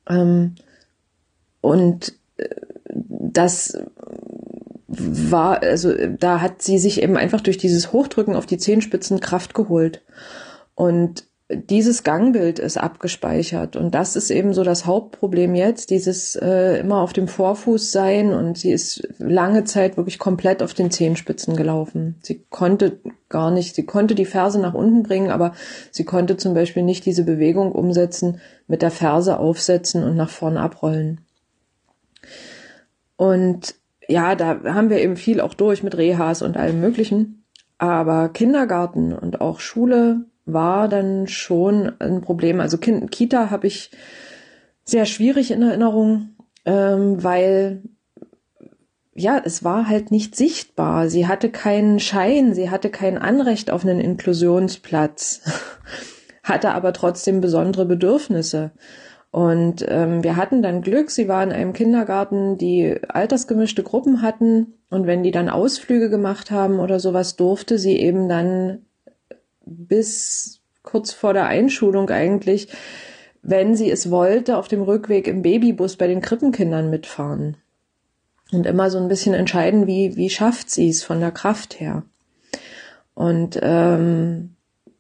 Ähm, und äh, das war, also da hat sie sich eben einfach durch dieses Hochdrücken auf die Zehenspitzen Kraft geholt. Und dieses Gangbild ist abgespeichert und das ist eben so das Hauptproblem jetzt, dieses äh, immer auf dem Vorfuß sein und sie ist lange Zeit wirklich komplett auf den Zehenspitzen gelaufen. Sie konnte gar nicht, sie konnte die Ferse nach unten bringen, aber sie konnte zum Beispiel nicht diese Bewegung umsetzen, mit der Ferse aufsetzen und nach vorne abrollen. Und ja, da haben wir eben viel auch durch mit Rehas und allem Möglichen. Aber Kindergarten und auch Schule war dann schon ein Problem. Also kind, Kita habe ich sehr schwierig in Erinnerung, ähm, weil ja, es war halt nicht sichtbar. Sie hatte keinen Schein, sie hatte kein Anrecht auf einen Inklusionsplatz, hatte aber trotzdem besondere Bedürfnisse. Und ähm, wir hatten dann Glück, sie war in einem Kindergarten, die altersgemischte Gruppen hatten. Und wenn die dann Ausflüge gemacht haben oder sowas, durfte sie eben dann bis kurz vor der Einschulung eigentlich, wenn sie es wollte, auf dem Rückweg im Babybus bei den Krippenkindern mitfahren. Und immer so ein bisschen entscheiden, wie, wie schafft sie es von der Kraft her. Und ähm,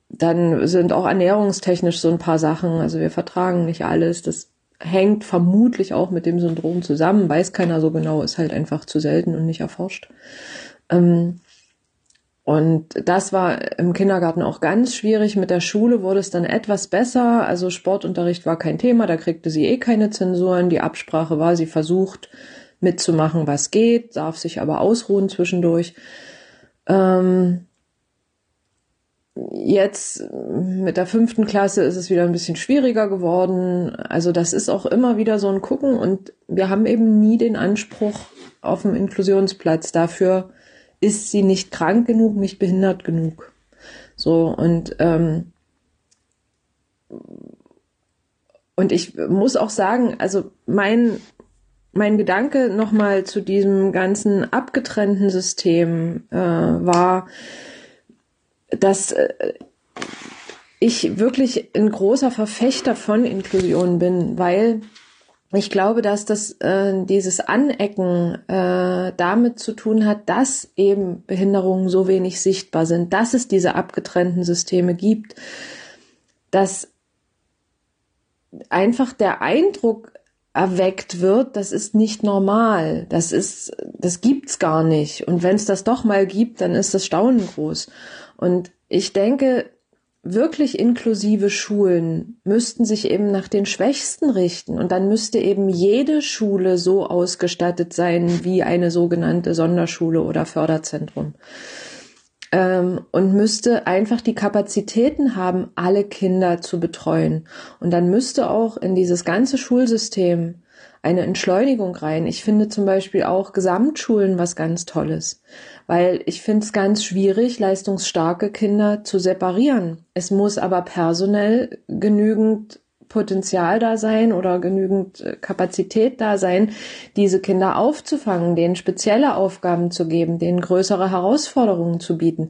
dann sind auch ernährungstechnisch so ein paar Sachen. Also wir vertragen nicht alles. Das hängt vermutlich auch mit dem Syndrom zusammen. Weiß keiner so genau, ist halt einfach zu selten und nicht erforscht. Ähm, und das war im Kindergarten auch ganz schwierig. Mit der Schule wurde es dann etwas besser. Also Sportunterricht war kein Thema, da kriegte sie eh keine Zensuren. Die Absprache war, sie versucht mitzumachen, was geht, darf sich aber ausruhen zwischendurch. Ähm jetzt mit der fünften Klasse ist es wieder ein bisschen schwieriger geworden. Also das ist auch immer wieder so ein Gucken und wir haben eben nie den Anspruch auf dem Inklusionsplatz dafür, ist sie nicht krank genug, nicht behindert genug. So und ähm, und ich muss auch sagen, also mein mein Gedanke nochmal zu diesem ganzen abgetrennten System äh, war, dass äh, ich wirklich ein großer Verfechter von Inklusion bin, weil ich glaube, dass das äh, dieses Anecken äh, damit zu tun hat, dass eben Behinderungen so wenig sichtbar sind, dass es diese abgetrennten Systeme gibt, dass einfach der Eindruck erweckt wird, das ist nicht normal, das ist, das gibt's gar nicht. Und wenn es das doch mal gibt, dann ist das Staunen groß. Und ich denke, wirklich inklusive Schulen müssten sich eben nach den Schwächsten richten. Und dann müsste eben jede Schule so ausgestattet sein wie eine sogenannte Sonderschule oder Förderzentrum ähm, und müsste einfach die Kapazitäten haben, alle Kinder zu betreuen. Und dann müsste auch in dieses ganze Schulsystem eine Entschleunigung rein. Ich finde zum Beispiel auch Gesamtschulen was ganz Tolles, weil ich finde es ganz schwierig, leistungsstarke Kinder zu separieren. Es muss aber personell genügend Potenzial da sein oder genügend äh, Kapazität da sein, diese Kinder aufzufangen, denen spezielle Aufgaben zu geben, denen größere Herausforderungen zu bieten.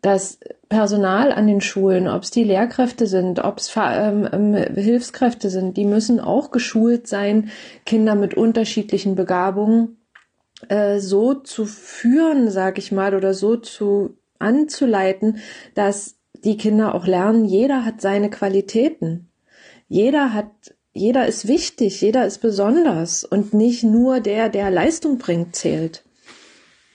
Das Personal an den Schulen, ob es die Lehrkräfte sind, ob es ähm, ähm, Hilfskräfte sind, die müssen auch geschult sein, Kinder mit unterschiedlichen Begabungen äh, so zu führen, sag ich mal, oder so zu anzuleiten, dass die Kinder auch lernen, jeder hat seine Qualitäten jeder hat, jeder ist wichtig, jeder ist besonders und nicht nur der, der Leistung bringt, zählt.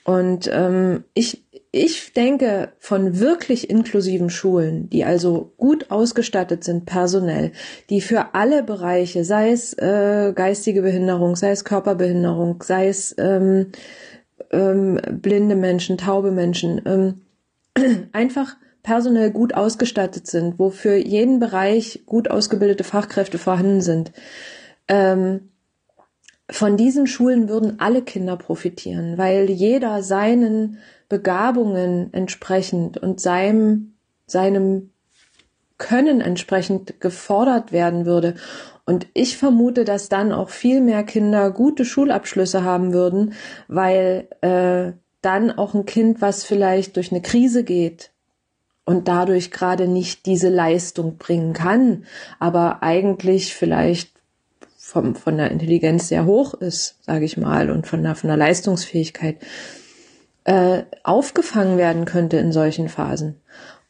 Und ähm, ich, ich denke von wirklich inklusiven Schulen, die also gut ausgestattet sind personell, die für alle Bereiche, sei es äh, geistige Behinderung, sei es Körperbehinderung, sei es ähm, ähm, blinde Menschen, taube Menschen, ähm, einfach personell gut ausgestattet sind, wo für jeden Bereich gut ausgebildete Fachkräfte vorhanden sind. Ähm, von diesen Schulen würden alle Kinder profitieren, weil jeder seinen Begabungen entsprechend und seinem, seinem Können entsprechend gefordert werden würde. Und ich vermute, dass dann auch viel mehr Kinder gute Schulabschlüsse haben würden, weil äh, dann auch ein Kind, was vielleicht durch eine Krise geht, und dadurch gerade nicht diese Leistung bringen kann, aber eigentlich vielleicht vom, von der Intelligenz sehr hoch ist, sage ich mal, und von der, von der Leistungsfähigkeit äh, aufgefangen werden könnte in solchen Phasen.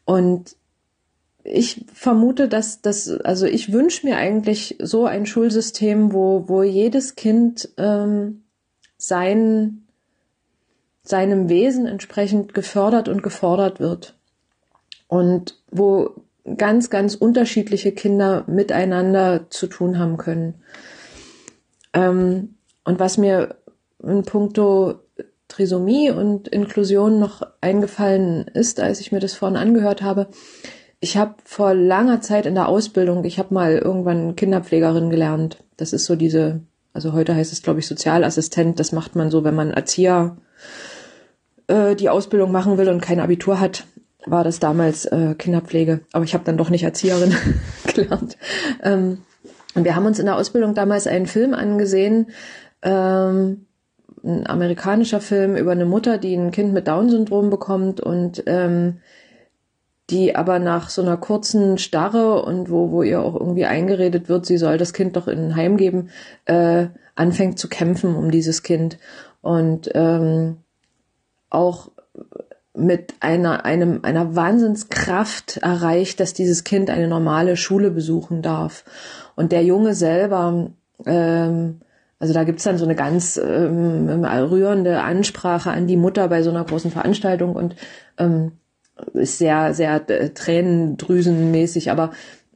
Und ich vermute, dass das, also ich wünsche mir eigentlich so ein Schulsystem, wo, wo jedes Kind ähm, sein, seinem Wesen entsprechend gefördert und gefordert wird und wo ganz, ganz unterschiedliche Kinder miteinander zu tun haben können. Ähm, und was mir in puncto Trisomie und Inklusion noch eingefallen ist, als ich mir das vorhin angehört habe, ich habe vor langer Zeit in der Ausbildung, ich habe mal irgendwann Kinderpflegerin gelernt. Das ist so diese, also heute heißt es, glaube ich, Sozialassistent. Das macht man so, wenn man Erzieher äh, die Ausbildung machen will und kein Abitur hat war das damals äh, Kinderpflege, aber ich habe dann doch nicht Erzieherin gelernt. Ähm, und wir haben uns in der Ausbildung damals einen Film angesehen, ähm, ein amerikanischer Film über eine Mutter, die ein Kind mit Down-Syndrom bekommt und ähm, die aber nach so einer kurzen Starre und wo, wo ihr auch irgendwie eingeredet wird, sie soll das Kind doch in ein Heim geben, äh, anfängt zu kämpfen um dieses Kind. Und ähm, auch mit einer, einem, einer Wahnsinnskraft erreicht, dass dieses Kind eine normale Schule besuchen darf. Und der Junge selber, ähm, also da gibt's dann so eine ganz ähm, rührende Ansprache an die Mutter bei so einer großen Veranstaltung und ähm, ist sehr, sehr äh, tränendrüsenmäßig, aber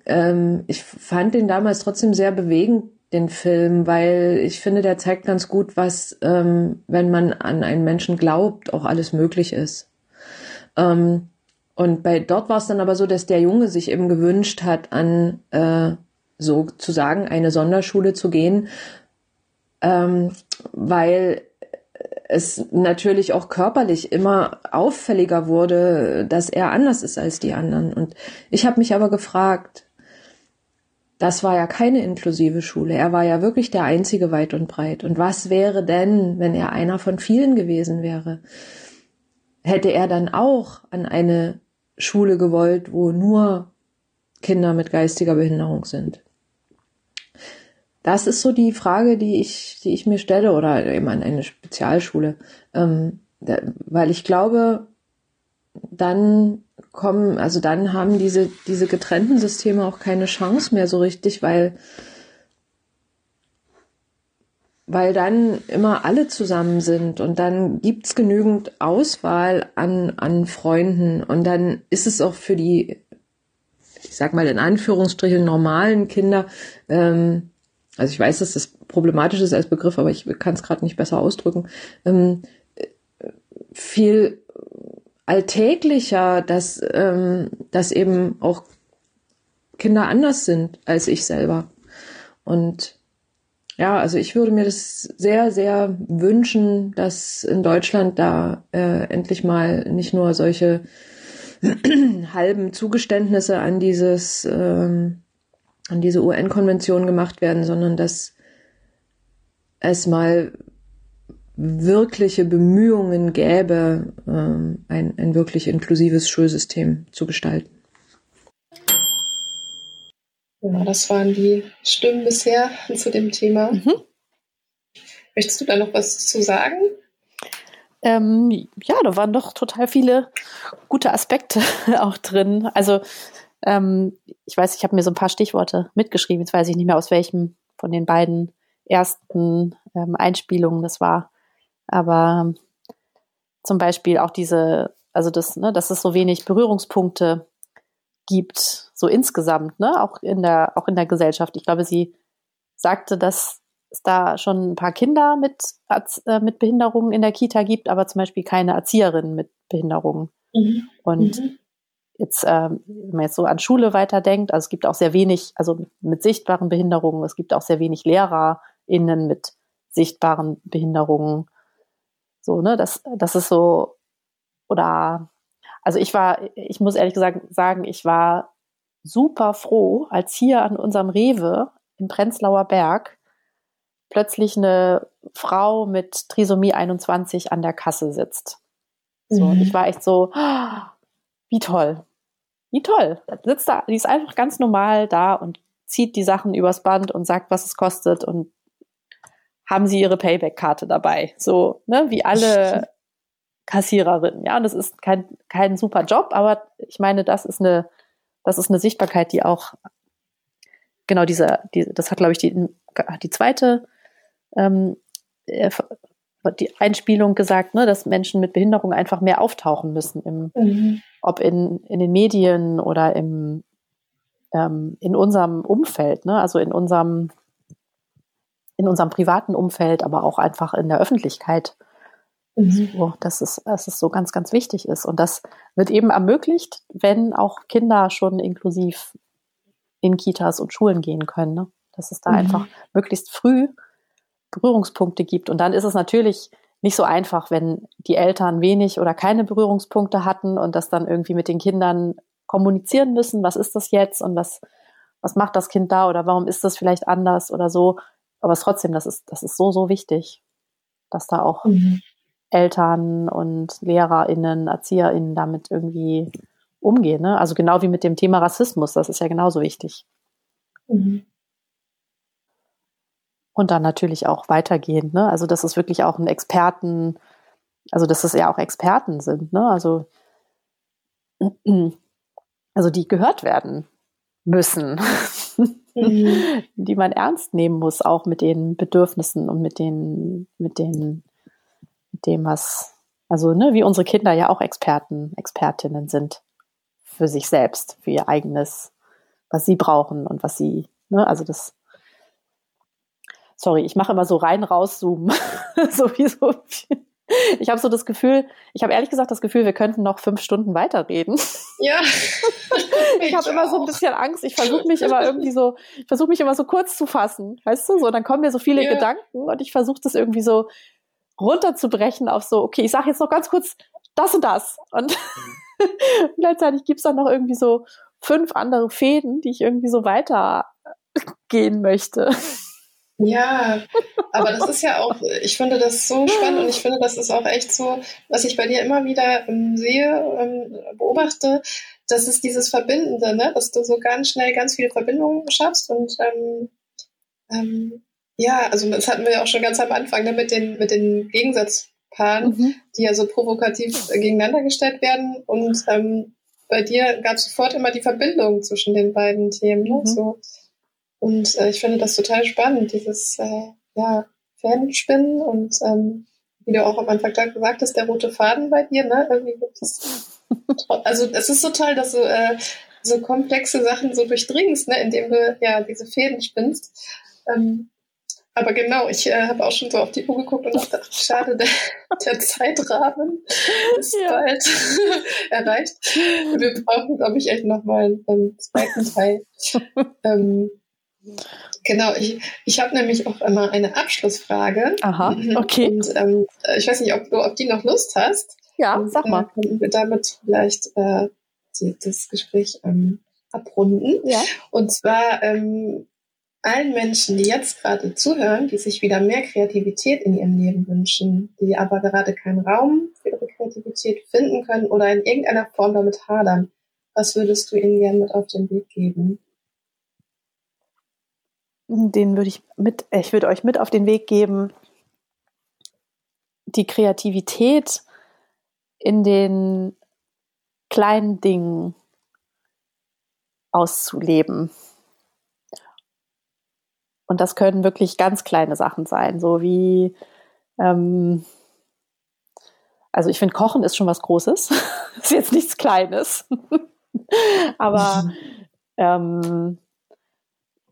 ähm, ich fand den damals trotzdem sehr bewegend, den Film, weil ich finde, der zeigt ganz gut, was, ähm, wenn man an einen Menschen glaubt, auch alles möglich ist. Ähm, und bei dort war es dann aber so, dass der Junge sich eben gewünscht hat, an äh, sozusagen eine Sonderschule zu gehen, ähm, weil es natürlich auch körperlich immer auffälliger wurde, dass er anders ist als die anderen. Und ich habe mich aber gefragt, das war ja keine inklusive Schule. Er war ja wirklich der Einzige weit und breit. Und was wäre denn, wenn er einer von vielen gewesen wäre? hätte er dann auch an eine Schule gewollt, wo nur Kinder mit geistiger Behinderung sind. Das ist so die Frage, die ich, die ich mir stelle, oder eben an eine Spezialschule. Ähm, da, weil ich glaube, dann kommen, also dann haben diese, diese getrennten Systeme auch keine Chance mehr so richtig, weil, weil dann immer alle zusammen sind und dann gibt's genügend Auswahl an, an Freunden und dann ist es auch für die, ich sag mal in Anführungsstrichen, normalen Kinder, ähm, also ich weiß, dass das problematisch ist als Begriff, aber ich kann es gerade nicht besser ausdrücken, ähm, viel alltäglicher, dass, ähm, dass eben auch Kinder anders sind als ich selber. Und ja, also ich würde mir das sehr, sehr wünschen, dass in Deutschland da äh, endlich mal nicht nur solche halben Zugeständnisse an dieses, ähm, an diese UN-Konvention gemacht werden, sondern dass es mal wirkliche Bemühungen gäbe, ähm, ein, ein wirklich inklusives Schulsystem zu gestalten. Ja, das waren die Stimmen bisher zu dem Thema. Mhm. Möchtest du da noch was zu sagen? Ähm, ja, da waren doch total viele gute Aspekte auch drin. Also ähm, ich weiß, ich habe mir so ein paar Stichworte mitgeschrieben. Jetzt weiß ich nicht mehr, aus welchem von den beiden ersten ähm, Einspielungen das war. Aber zum Beispiel auch diese, also das, ne, dass es so wenig Berührungspunkte gibt, so insgesamt, ne, auch in der, auch in der Gesellschaft. Ich glaube, sie sagte, dass es da schon ein paar Kinder mit, äh, mit Behinderungen in der Kita gibt, aber zum Beispiel keine Erzieherinnen mit Behinderungen. Mhm. Und mhm. Jetzt, ähm, wenn man jetzt so an Schule weiterdenkt, also es gibt auch sehr wenig, also mit sichtbaren Behinderungen, es gibt auch sehr wenig LehrerInnen mit sichtbaren Behinderungen. So, ne, das, das ist so, oder, also ich war, ich muss ehrlich gesagt sagen, ich war super froh, als hier an unserem Rewe im Prenzlauer Berg plötzlich eine Frau mit Trisomie 21 an der Kasse sitzt. So, mhm. und ich war echt so, wie toll. Wie toll. Sitzt da, die ist einfach ganz normal da und zieht die Sachen übers Band und sagt, was es kostet und haben sie ihre Payback-Karte dabei. So, ne, wie alle Kassiererinnen. Ja, und das ist kein, kein super Job, aber ich meine, das ist eine, das ist eine Sichtbarkeit, die auch, genau diese, die, das hat, glaube ich, die, die zweite ähm, äh, die Einspielung gesagt, ne, dass Menschen mit Behinderung einfach mehr auftauchen müssen, im, mhm. ob in, in den Medien oder im, ähm, in unserem Umfeld, ne, also in unserem in unserem privaten Umfeld, aber auch einfach in der Öffentlichkeit. Mhm. So, dass, es, dass es so ganz, ganz wichtig ist. Und das wird eben ermöglicht, wenn auch Kinder schon inklusiv in Kitas und Schulen gehen können. Ne? Dass es da mhm. einfach möglichst früh Berührungspunkte gibt. Und dann ist es natürlich nicht so einfach, wenn die Eltern wenig oder keine Berührungspunkte hatten und das dann irgendwie mit den Kindern kommunizieren müssen. Was ist das jetzt und was, was macht das Kind da oder warum ist das vielleicht anders oder so? Aber es trotzdem, das ist, das ist so, so wichtig, dass da auch mhm. Eltern und LehrerInnen, ErzieherInnen damit irgendwie umgehen. Ne? Also genau wie mit dem Thema Rassismus, das ist ja genauso wichtig. Mhm. Und dann natürlich auch weitergehend, ne? Also dass es wirklich auch ein Experten, also dass es ja auch Experten sind, ne? Also, also die gehört werden müssen. mhm. die man ernst nehmen muss, auch mit den Bedürfnissen und mit den, mit den, mit dem, was, also, ne, wie unsere Kinder ja auch Experten, Expertinnen sind für sich selbst, für ihr eigenes, was sie brauchen und was sie, ne, also das, sorry, ich mache immer so rein rauszoomen, so wie so ich habe so das Gefühl, ich habe ehrlich gesagt das Gefühl, wir könnten noch fünf Stunden weiterreden. Ja. ich habe immer so ein bisschen Angst. Ich versuche mich immer irgendwie so, ich versuche mich immer so kurz zu fassen, weißt du? So, dann kommen mir so viele ja. Gedanken und ich versuche das irgendwie so runterzubrechen auf so, okay, ich sage jetzt noch ganz kurz das und das. Und gleichzeitig gibt's dann noch irgendwie so fünf andere Fäden, die ich irgendwie so weitergehen möchte. Ja, aber das ist ja auch, ich finde das so spannend und ich finde, das ist auch echt so, was ich bei dir immer wieder ähm, sehe, ähm, beobachte, das ist dieses Verbindende, ne? dass du so ganz schnell ganz viele Verbindungen schaffst und ähm, ähm, ja, also das hatten wir ja auch schon ganz am Anfang ne, mit den, mit den Gegensatzpaaren, mhm. die ja so provokativ gegeneinander gestellt werden. Und ähm, bei dir gab es sofort immer die Verbindung zwischen den beiden Themen. Ne? Mhm. So. Und äh, ich finde das total spannend, dieses äh, ja, Fanspinnen und ähm, wie du auch am Anfang gesagt hast, der rote Faden bei dir, ne? Irgendwie gibt es also es ist so toll, dass du äh, so komplexe Sachen so durchdringst, ne, indem du ja diese Fäden spinnst. Ähm, aber genau, ich äh, habe auch schon so auf die Uhr geguckt und dachte, ach, schade, der, der Zeitrahmen ist ja. bald erreicht. Wir brauchen, glaube ich, echt nochmal einen zweiten Teil. ähm, genau, ich, ich habe nämlich auch immer eine Abschlussfrage. Aha, okay. Und ähm, ich weiß nicht, ob du auf die noch Lust hast. Ja, und, sag mal. Äh, können wir damit vielleicht äh, die, das Gespräch ähm, abrunden. Ja. Und zwar ähm, allen Menschen, die jetzt gerade zuhören, die sich wieder mehr Kreativität in ihrem Leben wünschen, die aber gerade keinen Raum für ihre Kreativität finden können oder in irgendeiner Form damit hadern, was würdest du ihnen gerne mit auf den Weg geben? Den würde ich mit, ich würde euch mit auf den Weg geben, die Kreativität in den kleinen Dingen auszuleben. Und das können wirklich ganz kleine Sachen sein, so wie, ähm, also ich finde, Kochen ist schon was Großes, ist jetzt nichts Kleines, aber ähm,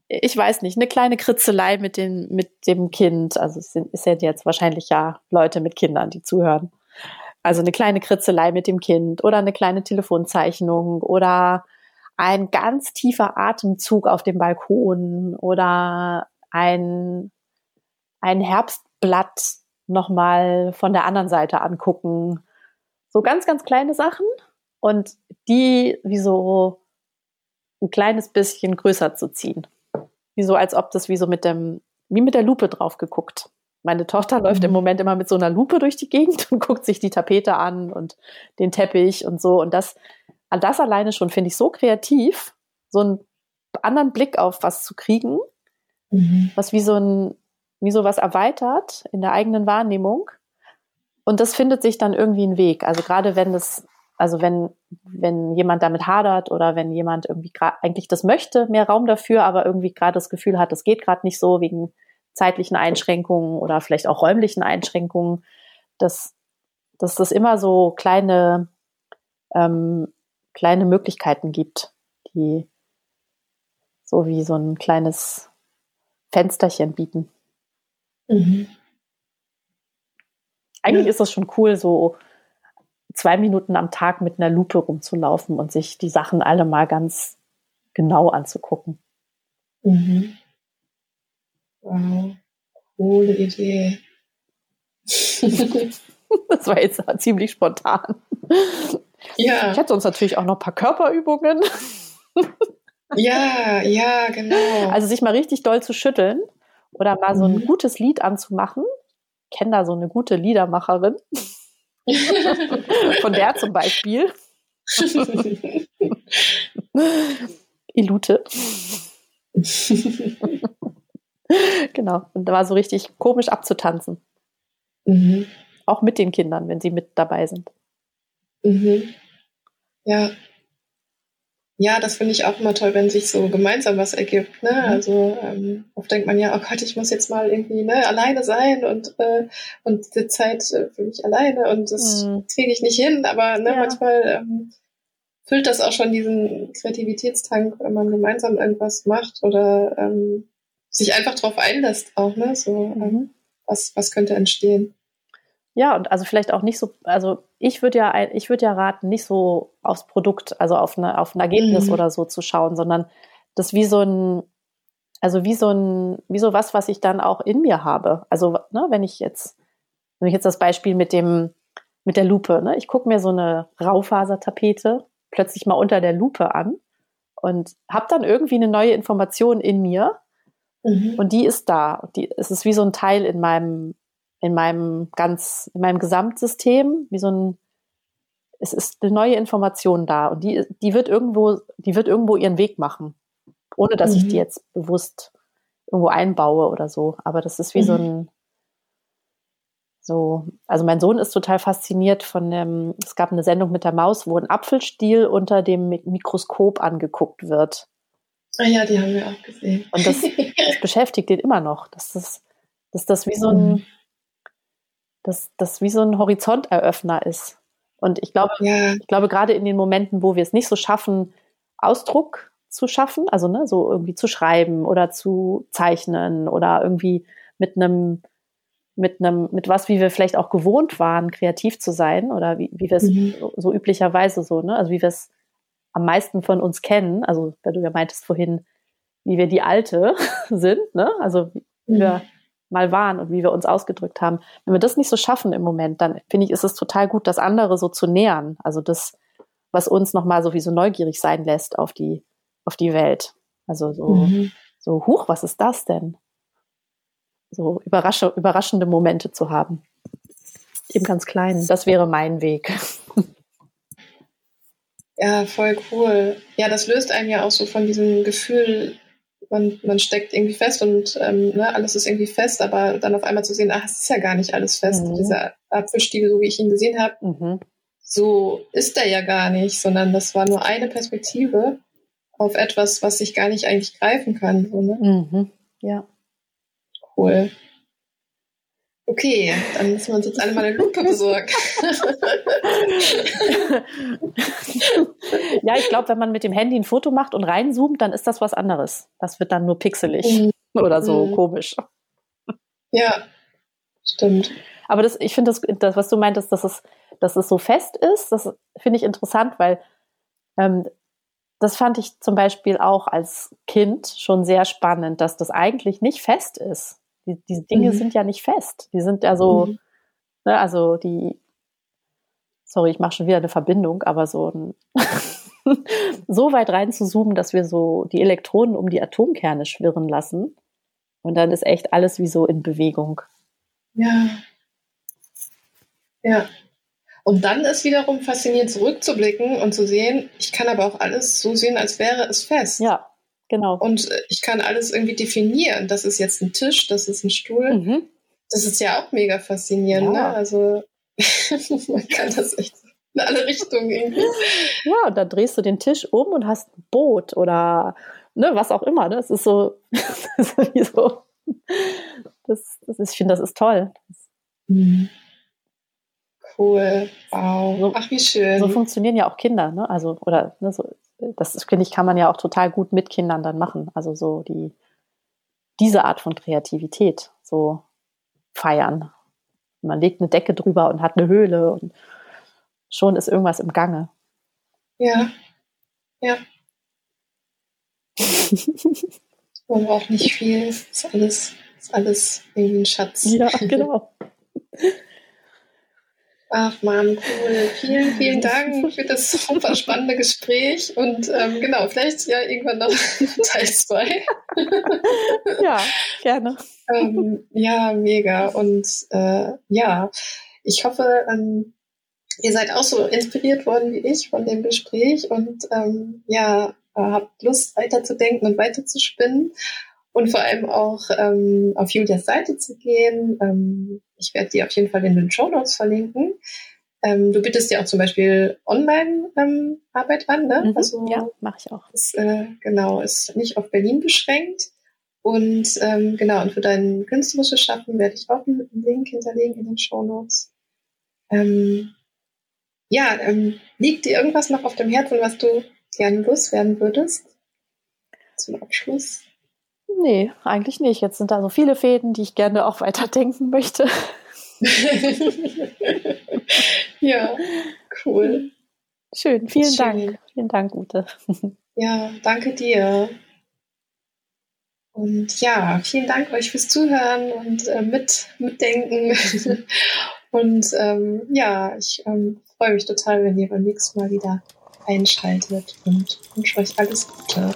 ich weiß nicht, eine kleine Kritzelei mit, den, mit dem Kind, also es sind, es sind jetzt wahrscheinlich ja Leute mit Kindern, die zuhören. Also eine kleine Kritzelei mit dem Kind oder eine kleine Telefonzeichnung oder ein ganz tiefer Atemzug auf dem Balkon oder ein, ein Herbstblatt nochmal von der anderen Seite angucken. So ganz, ganz kleine Sachen und die wie so ein kleines bisschen größer zu ziehen. Wie so, als ob das wie so mit dem, wie mit der Lupe drauf geguckt. Meine Tochter mhm. läuft im mhm. Moment immer mit so einer Lupe durch die Gegend und guckt sich die Tapete an und den Teppich und so. Und das, das alleine schon finde ich so kreativ, so einen anderen Blick auf was zu kriegen, mhm. was wie so ein, wie so was erweitert in der eigenen Wahrnehmung. Und das findet sich dann irgendwie einen Weg. Also gerade wenn das, also wenn, wenn jemand damit hadert oder wenn jemand irgendwie eigentlich das möchte, mehr Raum dafür, aber irgendwie gerade das Gefühl hat, das geht gerade nicht so wegen zeitlichen Einschränkungen oder vielleicht auch räumlichen Einschränkungen, dass, dass das immer so kleine, ähm, kleine Möglichkeiten gibt, die so wie so ein kleines Fensterchen bieten. Mhm. Eigentlich ist das schon cool, so zwei Minuten am Tag mit einer Lupe rumzulaufen und sich die Sachen alle mal ganz genau anzugucken. Mhm. Wow, coole Idee. das war jetzt ziemlich spontan. Ja. Ich hätte sonst natürlich auch noch ein paar Körperübungen. ja, ja, genau. Also sich mal richtig doll zu schütteln oder mal so ein mhm. gutes Lied anzumachen. Ich kenne da so eine gute Liedermacherin. Von der zum Beispiel. Ilute. genau. Und da war so richtig komisch abzutanzen. Mhm. Auch mit den Kindern, wenn sie mit dabei sind. Mhm. Ja. Ja, das finde ich auch immer toll, wenn sich so gemeinsam was ergibt. Ne? Mhm. Also ähm, oft denkt man ja, oh Gott, ich muss jetzt mal irgendwie ne, alleine sein und, äh, und die Zeit äh, für mich alleine und das mhm. kriege ich nicht hin. Aber ne, ja. manchmal ähm, füllt das auch schon diesen Kreativitätstank, wenn man gemeinsam irgendwas macht oder ähm, sich einfach darauf einlässt auch, ne? So, ähm, mhm. was, was könnte entstehen. Ja, und also vielleicht auch nicht so, also ich würde ja, ich würde ja raten, nicht so aufs Produkt, also auf, eine, auf ein Ergebnis mhm. oder so zu schauen, sondern das wie so ein, also wie so ein, wie so was, was ich dann auch in mir habe. Also, ne, wenn ich jetzt, wenn ich jetzt das Beispiel mit dem, mit der Lupe, ne, ich gucke mir so eine Raufasertapete plötzlich mal unter der Lupe an und habe dann irgendwie eine neue Information in mir, Mhm. Und die ist da. Die, es ist wie so ein Teil in meinem, in meinem ganz, in meinem Gesamtsystem, wie so ein, es ist eine neue Information da und die, die wird irgendwo, die wird irgendwo ihren Weg machen, ohne dass mhm. ich die jetzt bewusst irgendwo einbaue oder so. Aber das ist wie mhm. so ein, so, also mein Sohn ist total fasziniert von dem, es gab eine Sendung mit der Maus, wo ein Apfelstiel unter dem Mikroskop angeguckt wird. Ah ja, die haben wir auch gesehen. Und das, das beschäftigt ihn immer noch. Das ist, dass das wie so ein, mhm. Dass das wie so ein Horizonteröffner ist. Und ich glaube, ja. ich glaube, gerade in den Momenten, wo wir es nicht so schaffen, Ausdruck zu schaffen, also ne, so irgendwie zu schreiben oder zu zeichnen oder irgendwie mit einem, mit einem, mit was, wie wir vielleicht auch gewohnt waren, kreativ zu sein oder wie, wie wir es mhm. so, so, üblicherweise so, ne, also wie wir es am meisten von uns kennen, also weil du ja meintest vorhin, wie wir die Alte sind, ne, also wie mhm. Mal waren und wie wir uns ausgedrückt haben. Wenn wir das nicht so schaffen im Moment, dann finde ich, ist es total gut, das andere so zu nähern. Also das, was uns nochmal sowieso neugierig sein lässt auf die, auf die Welt. Also so, mhm. so, huch, was ist das denn? So überrasche, überraschende Momente zu haben. Im ganz Kleinen. Das wäre mein Weg. Ja, voll cool. Ja, das löst einen ja auch so von diesem Gefühl, man, man steckt irgendwie fest und ähm, ne, alles ist irgendwie fest, aber dann auf einmal zu sehen, ach, es ist ja gar nicht alles fest. Mhm. Dieser Apfelstiel, so wie ich ihn gesehen habe, mhm. so ist er ja gar nicht, sondern das war nur eine Perspektive auf etwas, was ich gar nicht eigentlich greifen kann. So, ne? Mhm. Ja. Cool. Okay, dann müssen wir uns jetzt alle mal eine Lupe besorgen. ja, ich glaube, wenn man mit dem Handy ein Foto macht und reinzoomt, dann ist das was anderes. Das wird dann nur pixelig mhm. oder so mhm. komisch. Ja, stimmt. Aber das, ich finde das, das, was du meintest, dass es, dass es so fest ist, das finde ich interessant, weil ähm, das fand ich zum Beispiel auch als Kind schon sehr spannend, dass das eigentlich nicht fest ist. Die, diese Dinge mhm. sind ja nicht fest. Die sind ja so, mhm. ne, also die, sorry, ich mache schon wieder eine Verbindung, aber so ein, so weit rein zu zoomen, dass wir so die Elektronen um die Atomkerne schwirren lassen. Und dann ist echt alles wie so in Bewegung. Ja. Ja. Und dann ist wiederum faszinierend zurückzublicken und zu sehen, ich kann aber auch alles so sehen, als wäre es fest. Ja, Genau. Und äh, ich kann alles irgendwie definieren. Das ist jetzt ein Tisch, das ist ein Stuhl. Mhm. Das ist ja auch mega faszinierend. Ne? Ja. Ne? Also man kann das echt in alle Richtungen irgendwie. Ja, und dann drehst du den Tisch um und hast ein Boot oder ne, was auch immer. Ne? Das ist so, das ist wie so. Das, das ist, ich finde, das ist toll. Mhm. Cool. Wow. Ach, wie schön. So funktionieren ja auch Kinder, ne? Also, oder ne, so das finde ich, kann man ja auch total gut mit Kindern dann machen. Also so die, diese Art von Kreativität so feiern. Man legt eine Decke drüber und hat eine Höhle und schon ist irgendwas im Gange. Ja, ja. Man braucht nicht viel. Ist alles, ist alles irgendwie ein Schatz. Ja, genau. Ach man, cool. Vielen, vielen Dank für das super spannende Gespräch und ähm, genau, vielleicht ja irgendwann noch Teil 2. ja, gerne. ähm, ja, mega. Und äh, ja, ich hoffe, ähm, ihr seid auch so inspiriert worden wie ich von dem Gespräch und ähm, ja, habt Lust weiterzudenken und weiterzuspinnen und vor allem auch ähm, auf Julias Seite zu gehen. Ähm, ich werde die auf jeden Fall in den Show Notes verlinken. Ähm, du bittest ja auch zum Beispiel Online-Arbeit ähm, an, ne? Mhm, also, ja, mache ich auch. Ist, äh, genau, ist nicht auf Berlin beschränkt. Und ähm, genau, und für dein künstlerisches Schaffen werde ich auch einen Link hinterlegen in den Show Notes. Ähm, ja, liegt dir irgendwas noch auf dem Herzen, was du gerne loswerden würdest? Zum Abschluss? Nee, eigentlich nicht. Jetzt sind da so viele Fäden, die ich gerne auch weiterdenken möchte. ja, cool. Schön, vielen Schön. Dank. Vielen Dank, Ute. Ja, danke dir. Und ja, vielen Dank euch fürs Zuhören und äh, mit, mitdenken. und ähm, ja, ich ähm, freue mich total, wenn ihr beim nächsten Mal wieder einschaltet und wünsche euch alles Gute.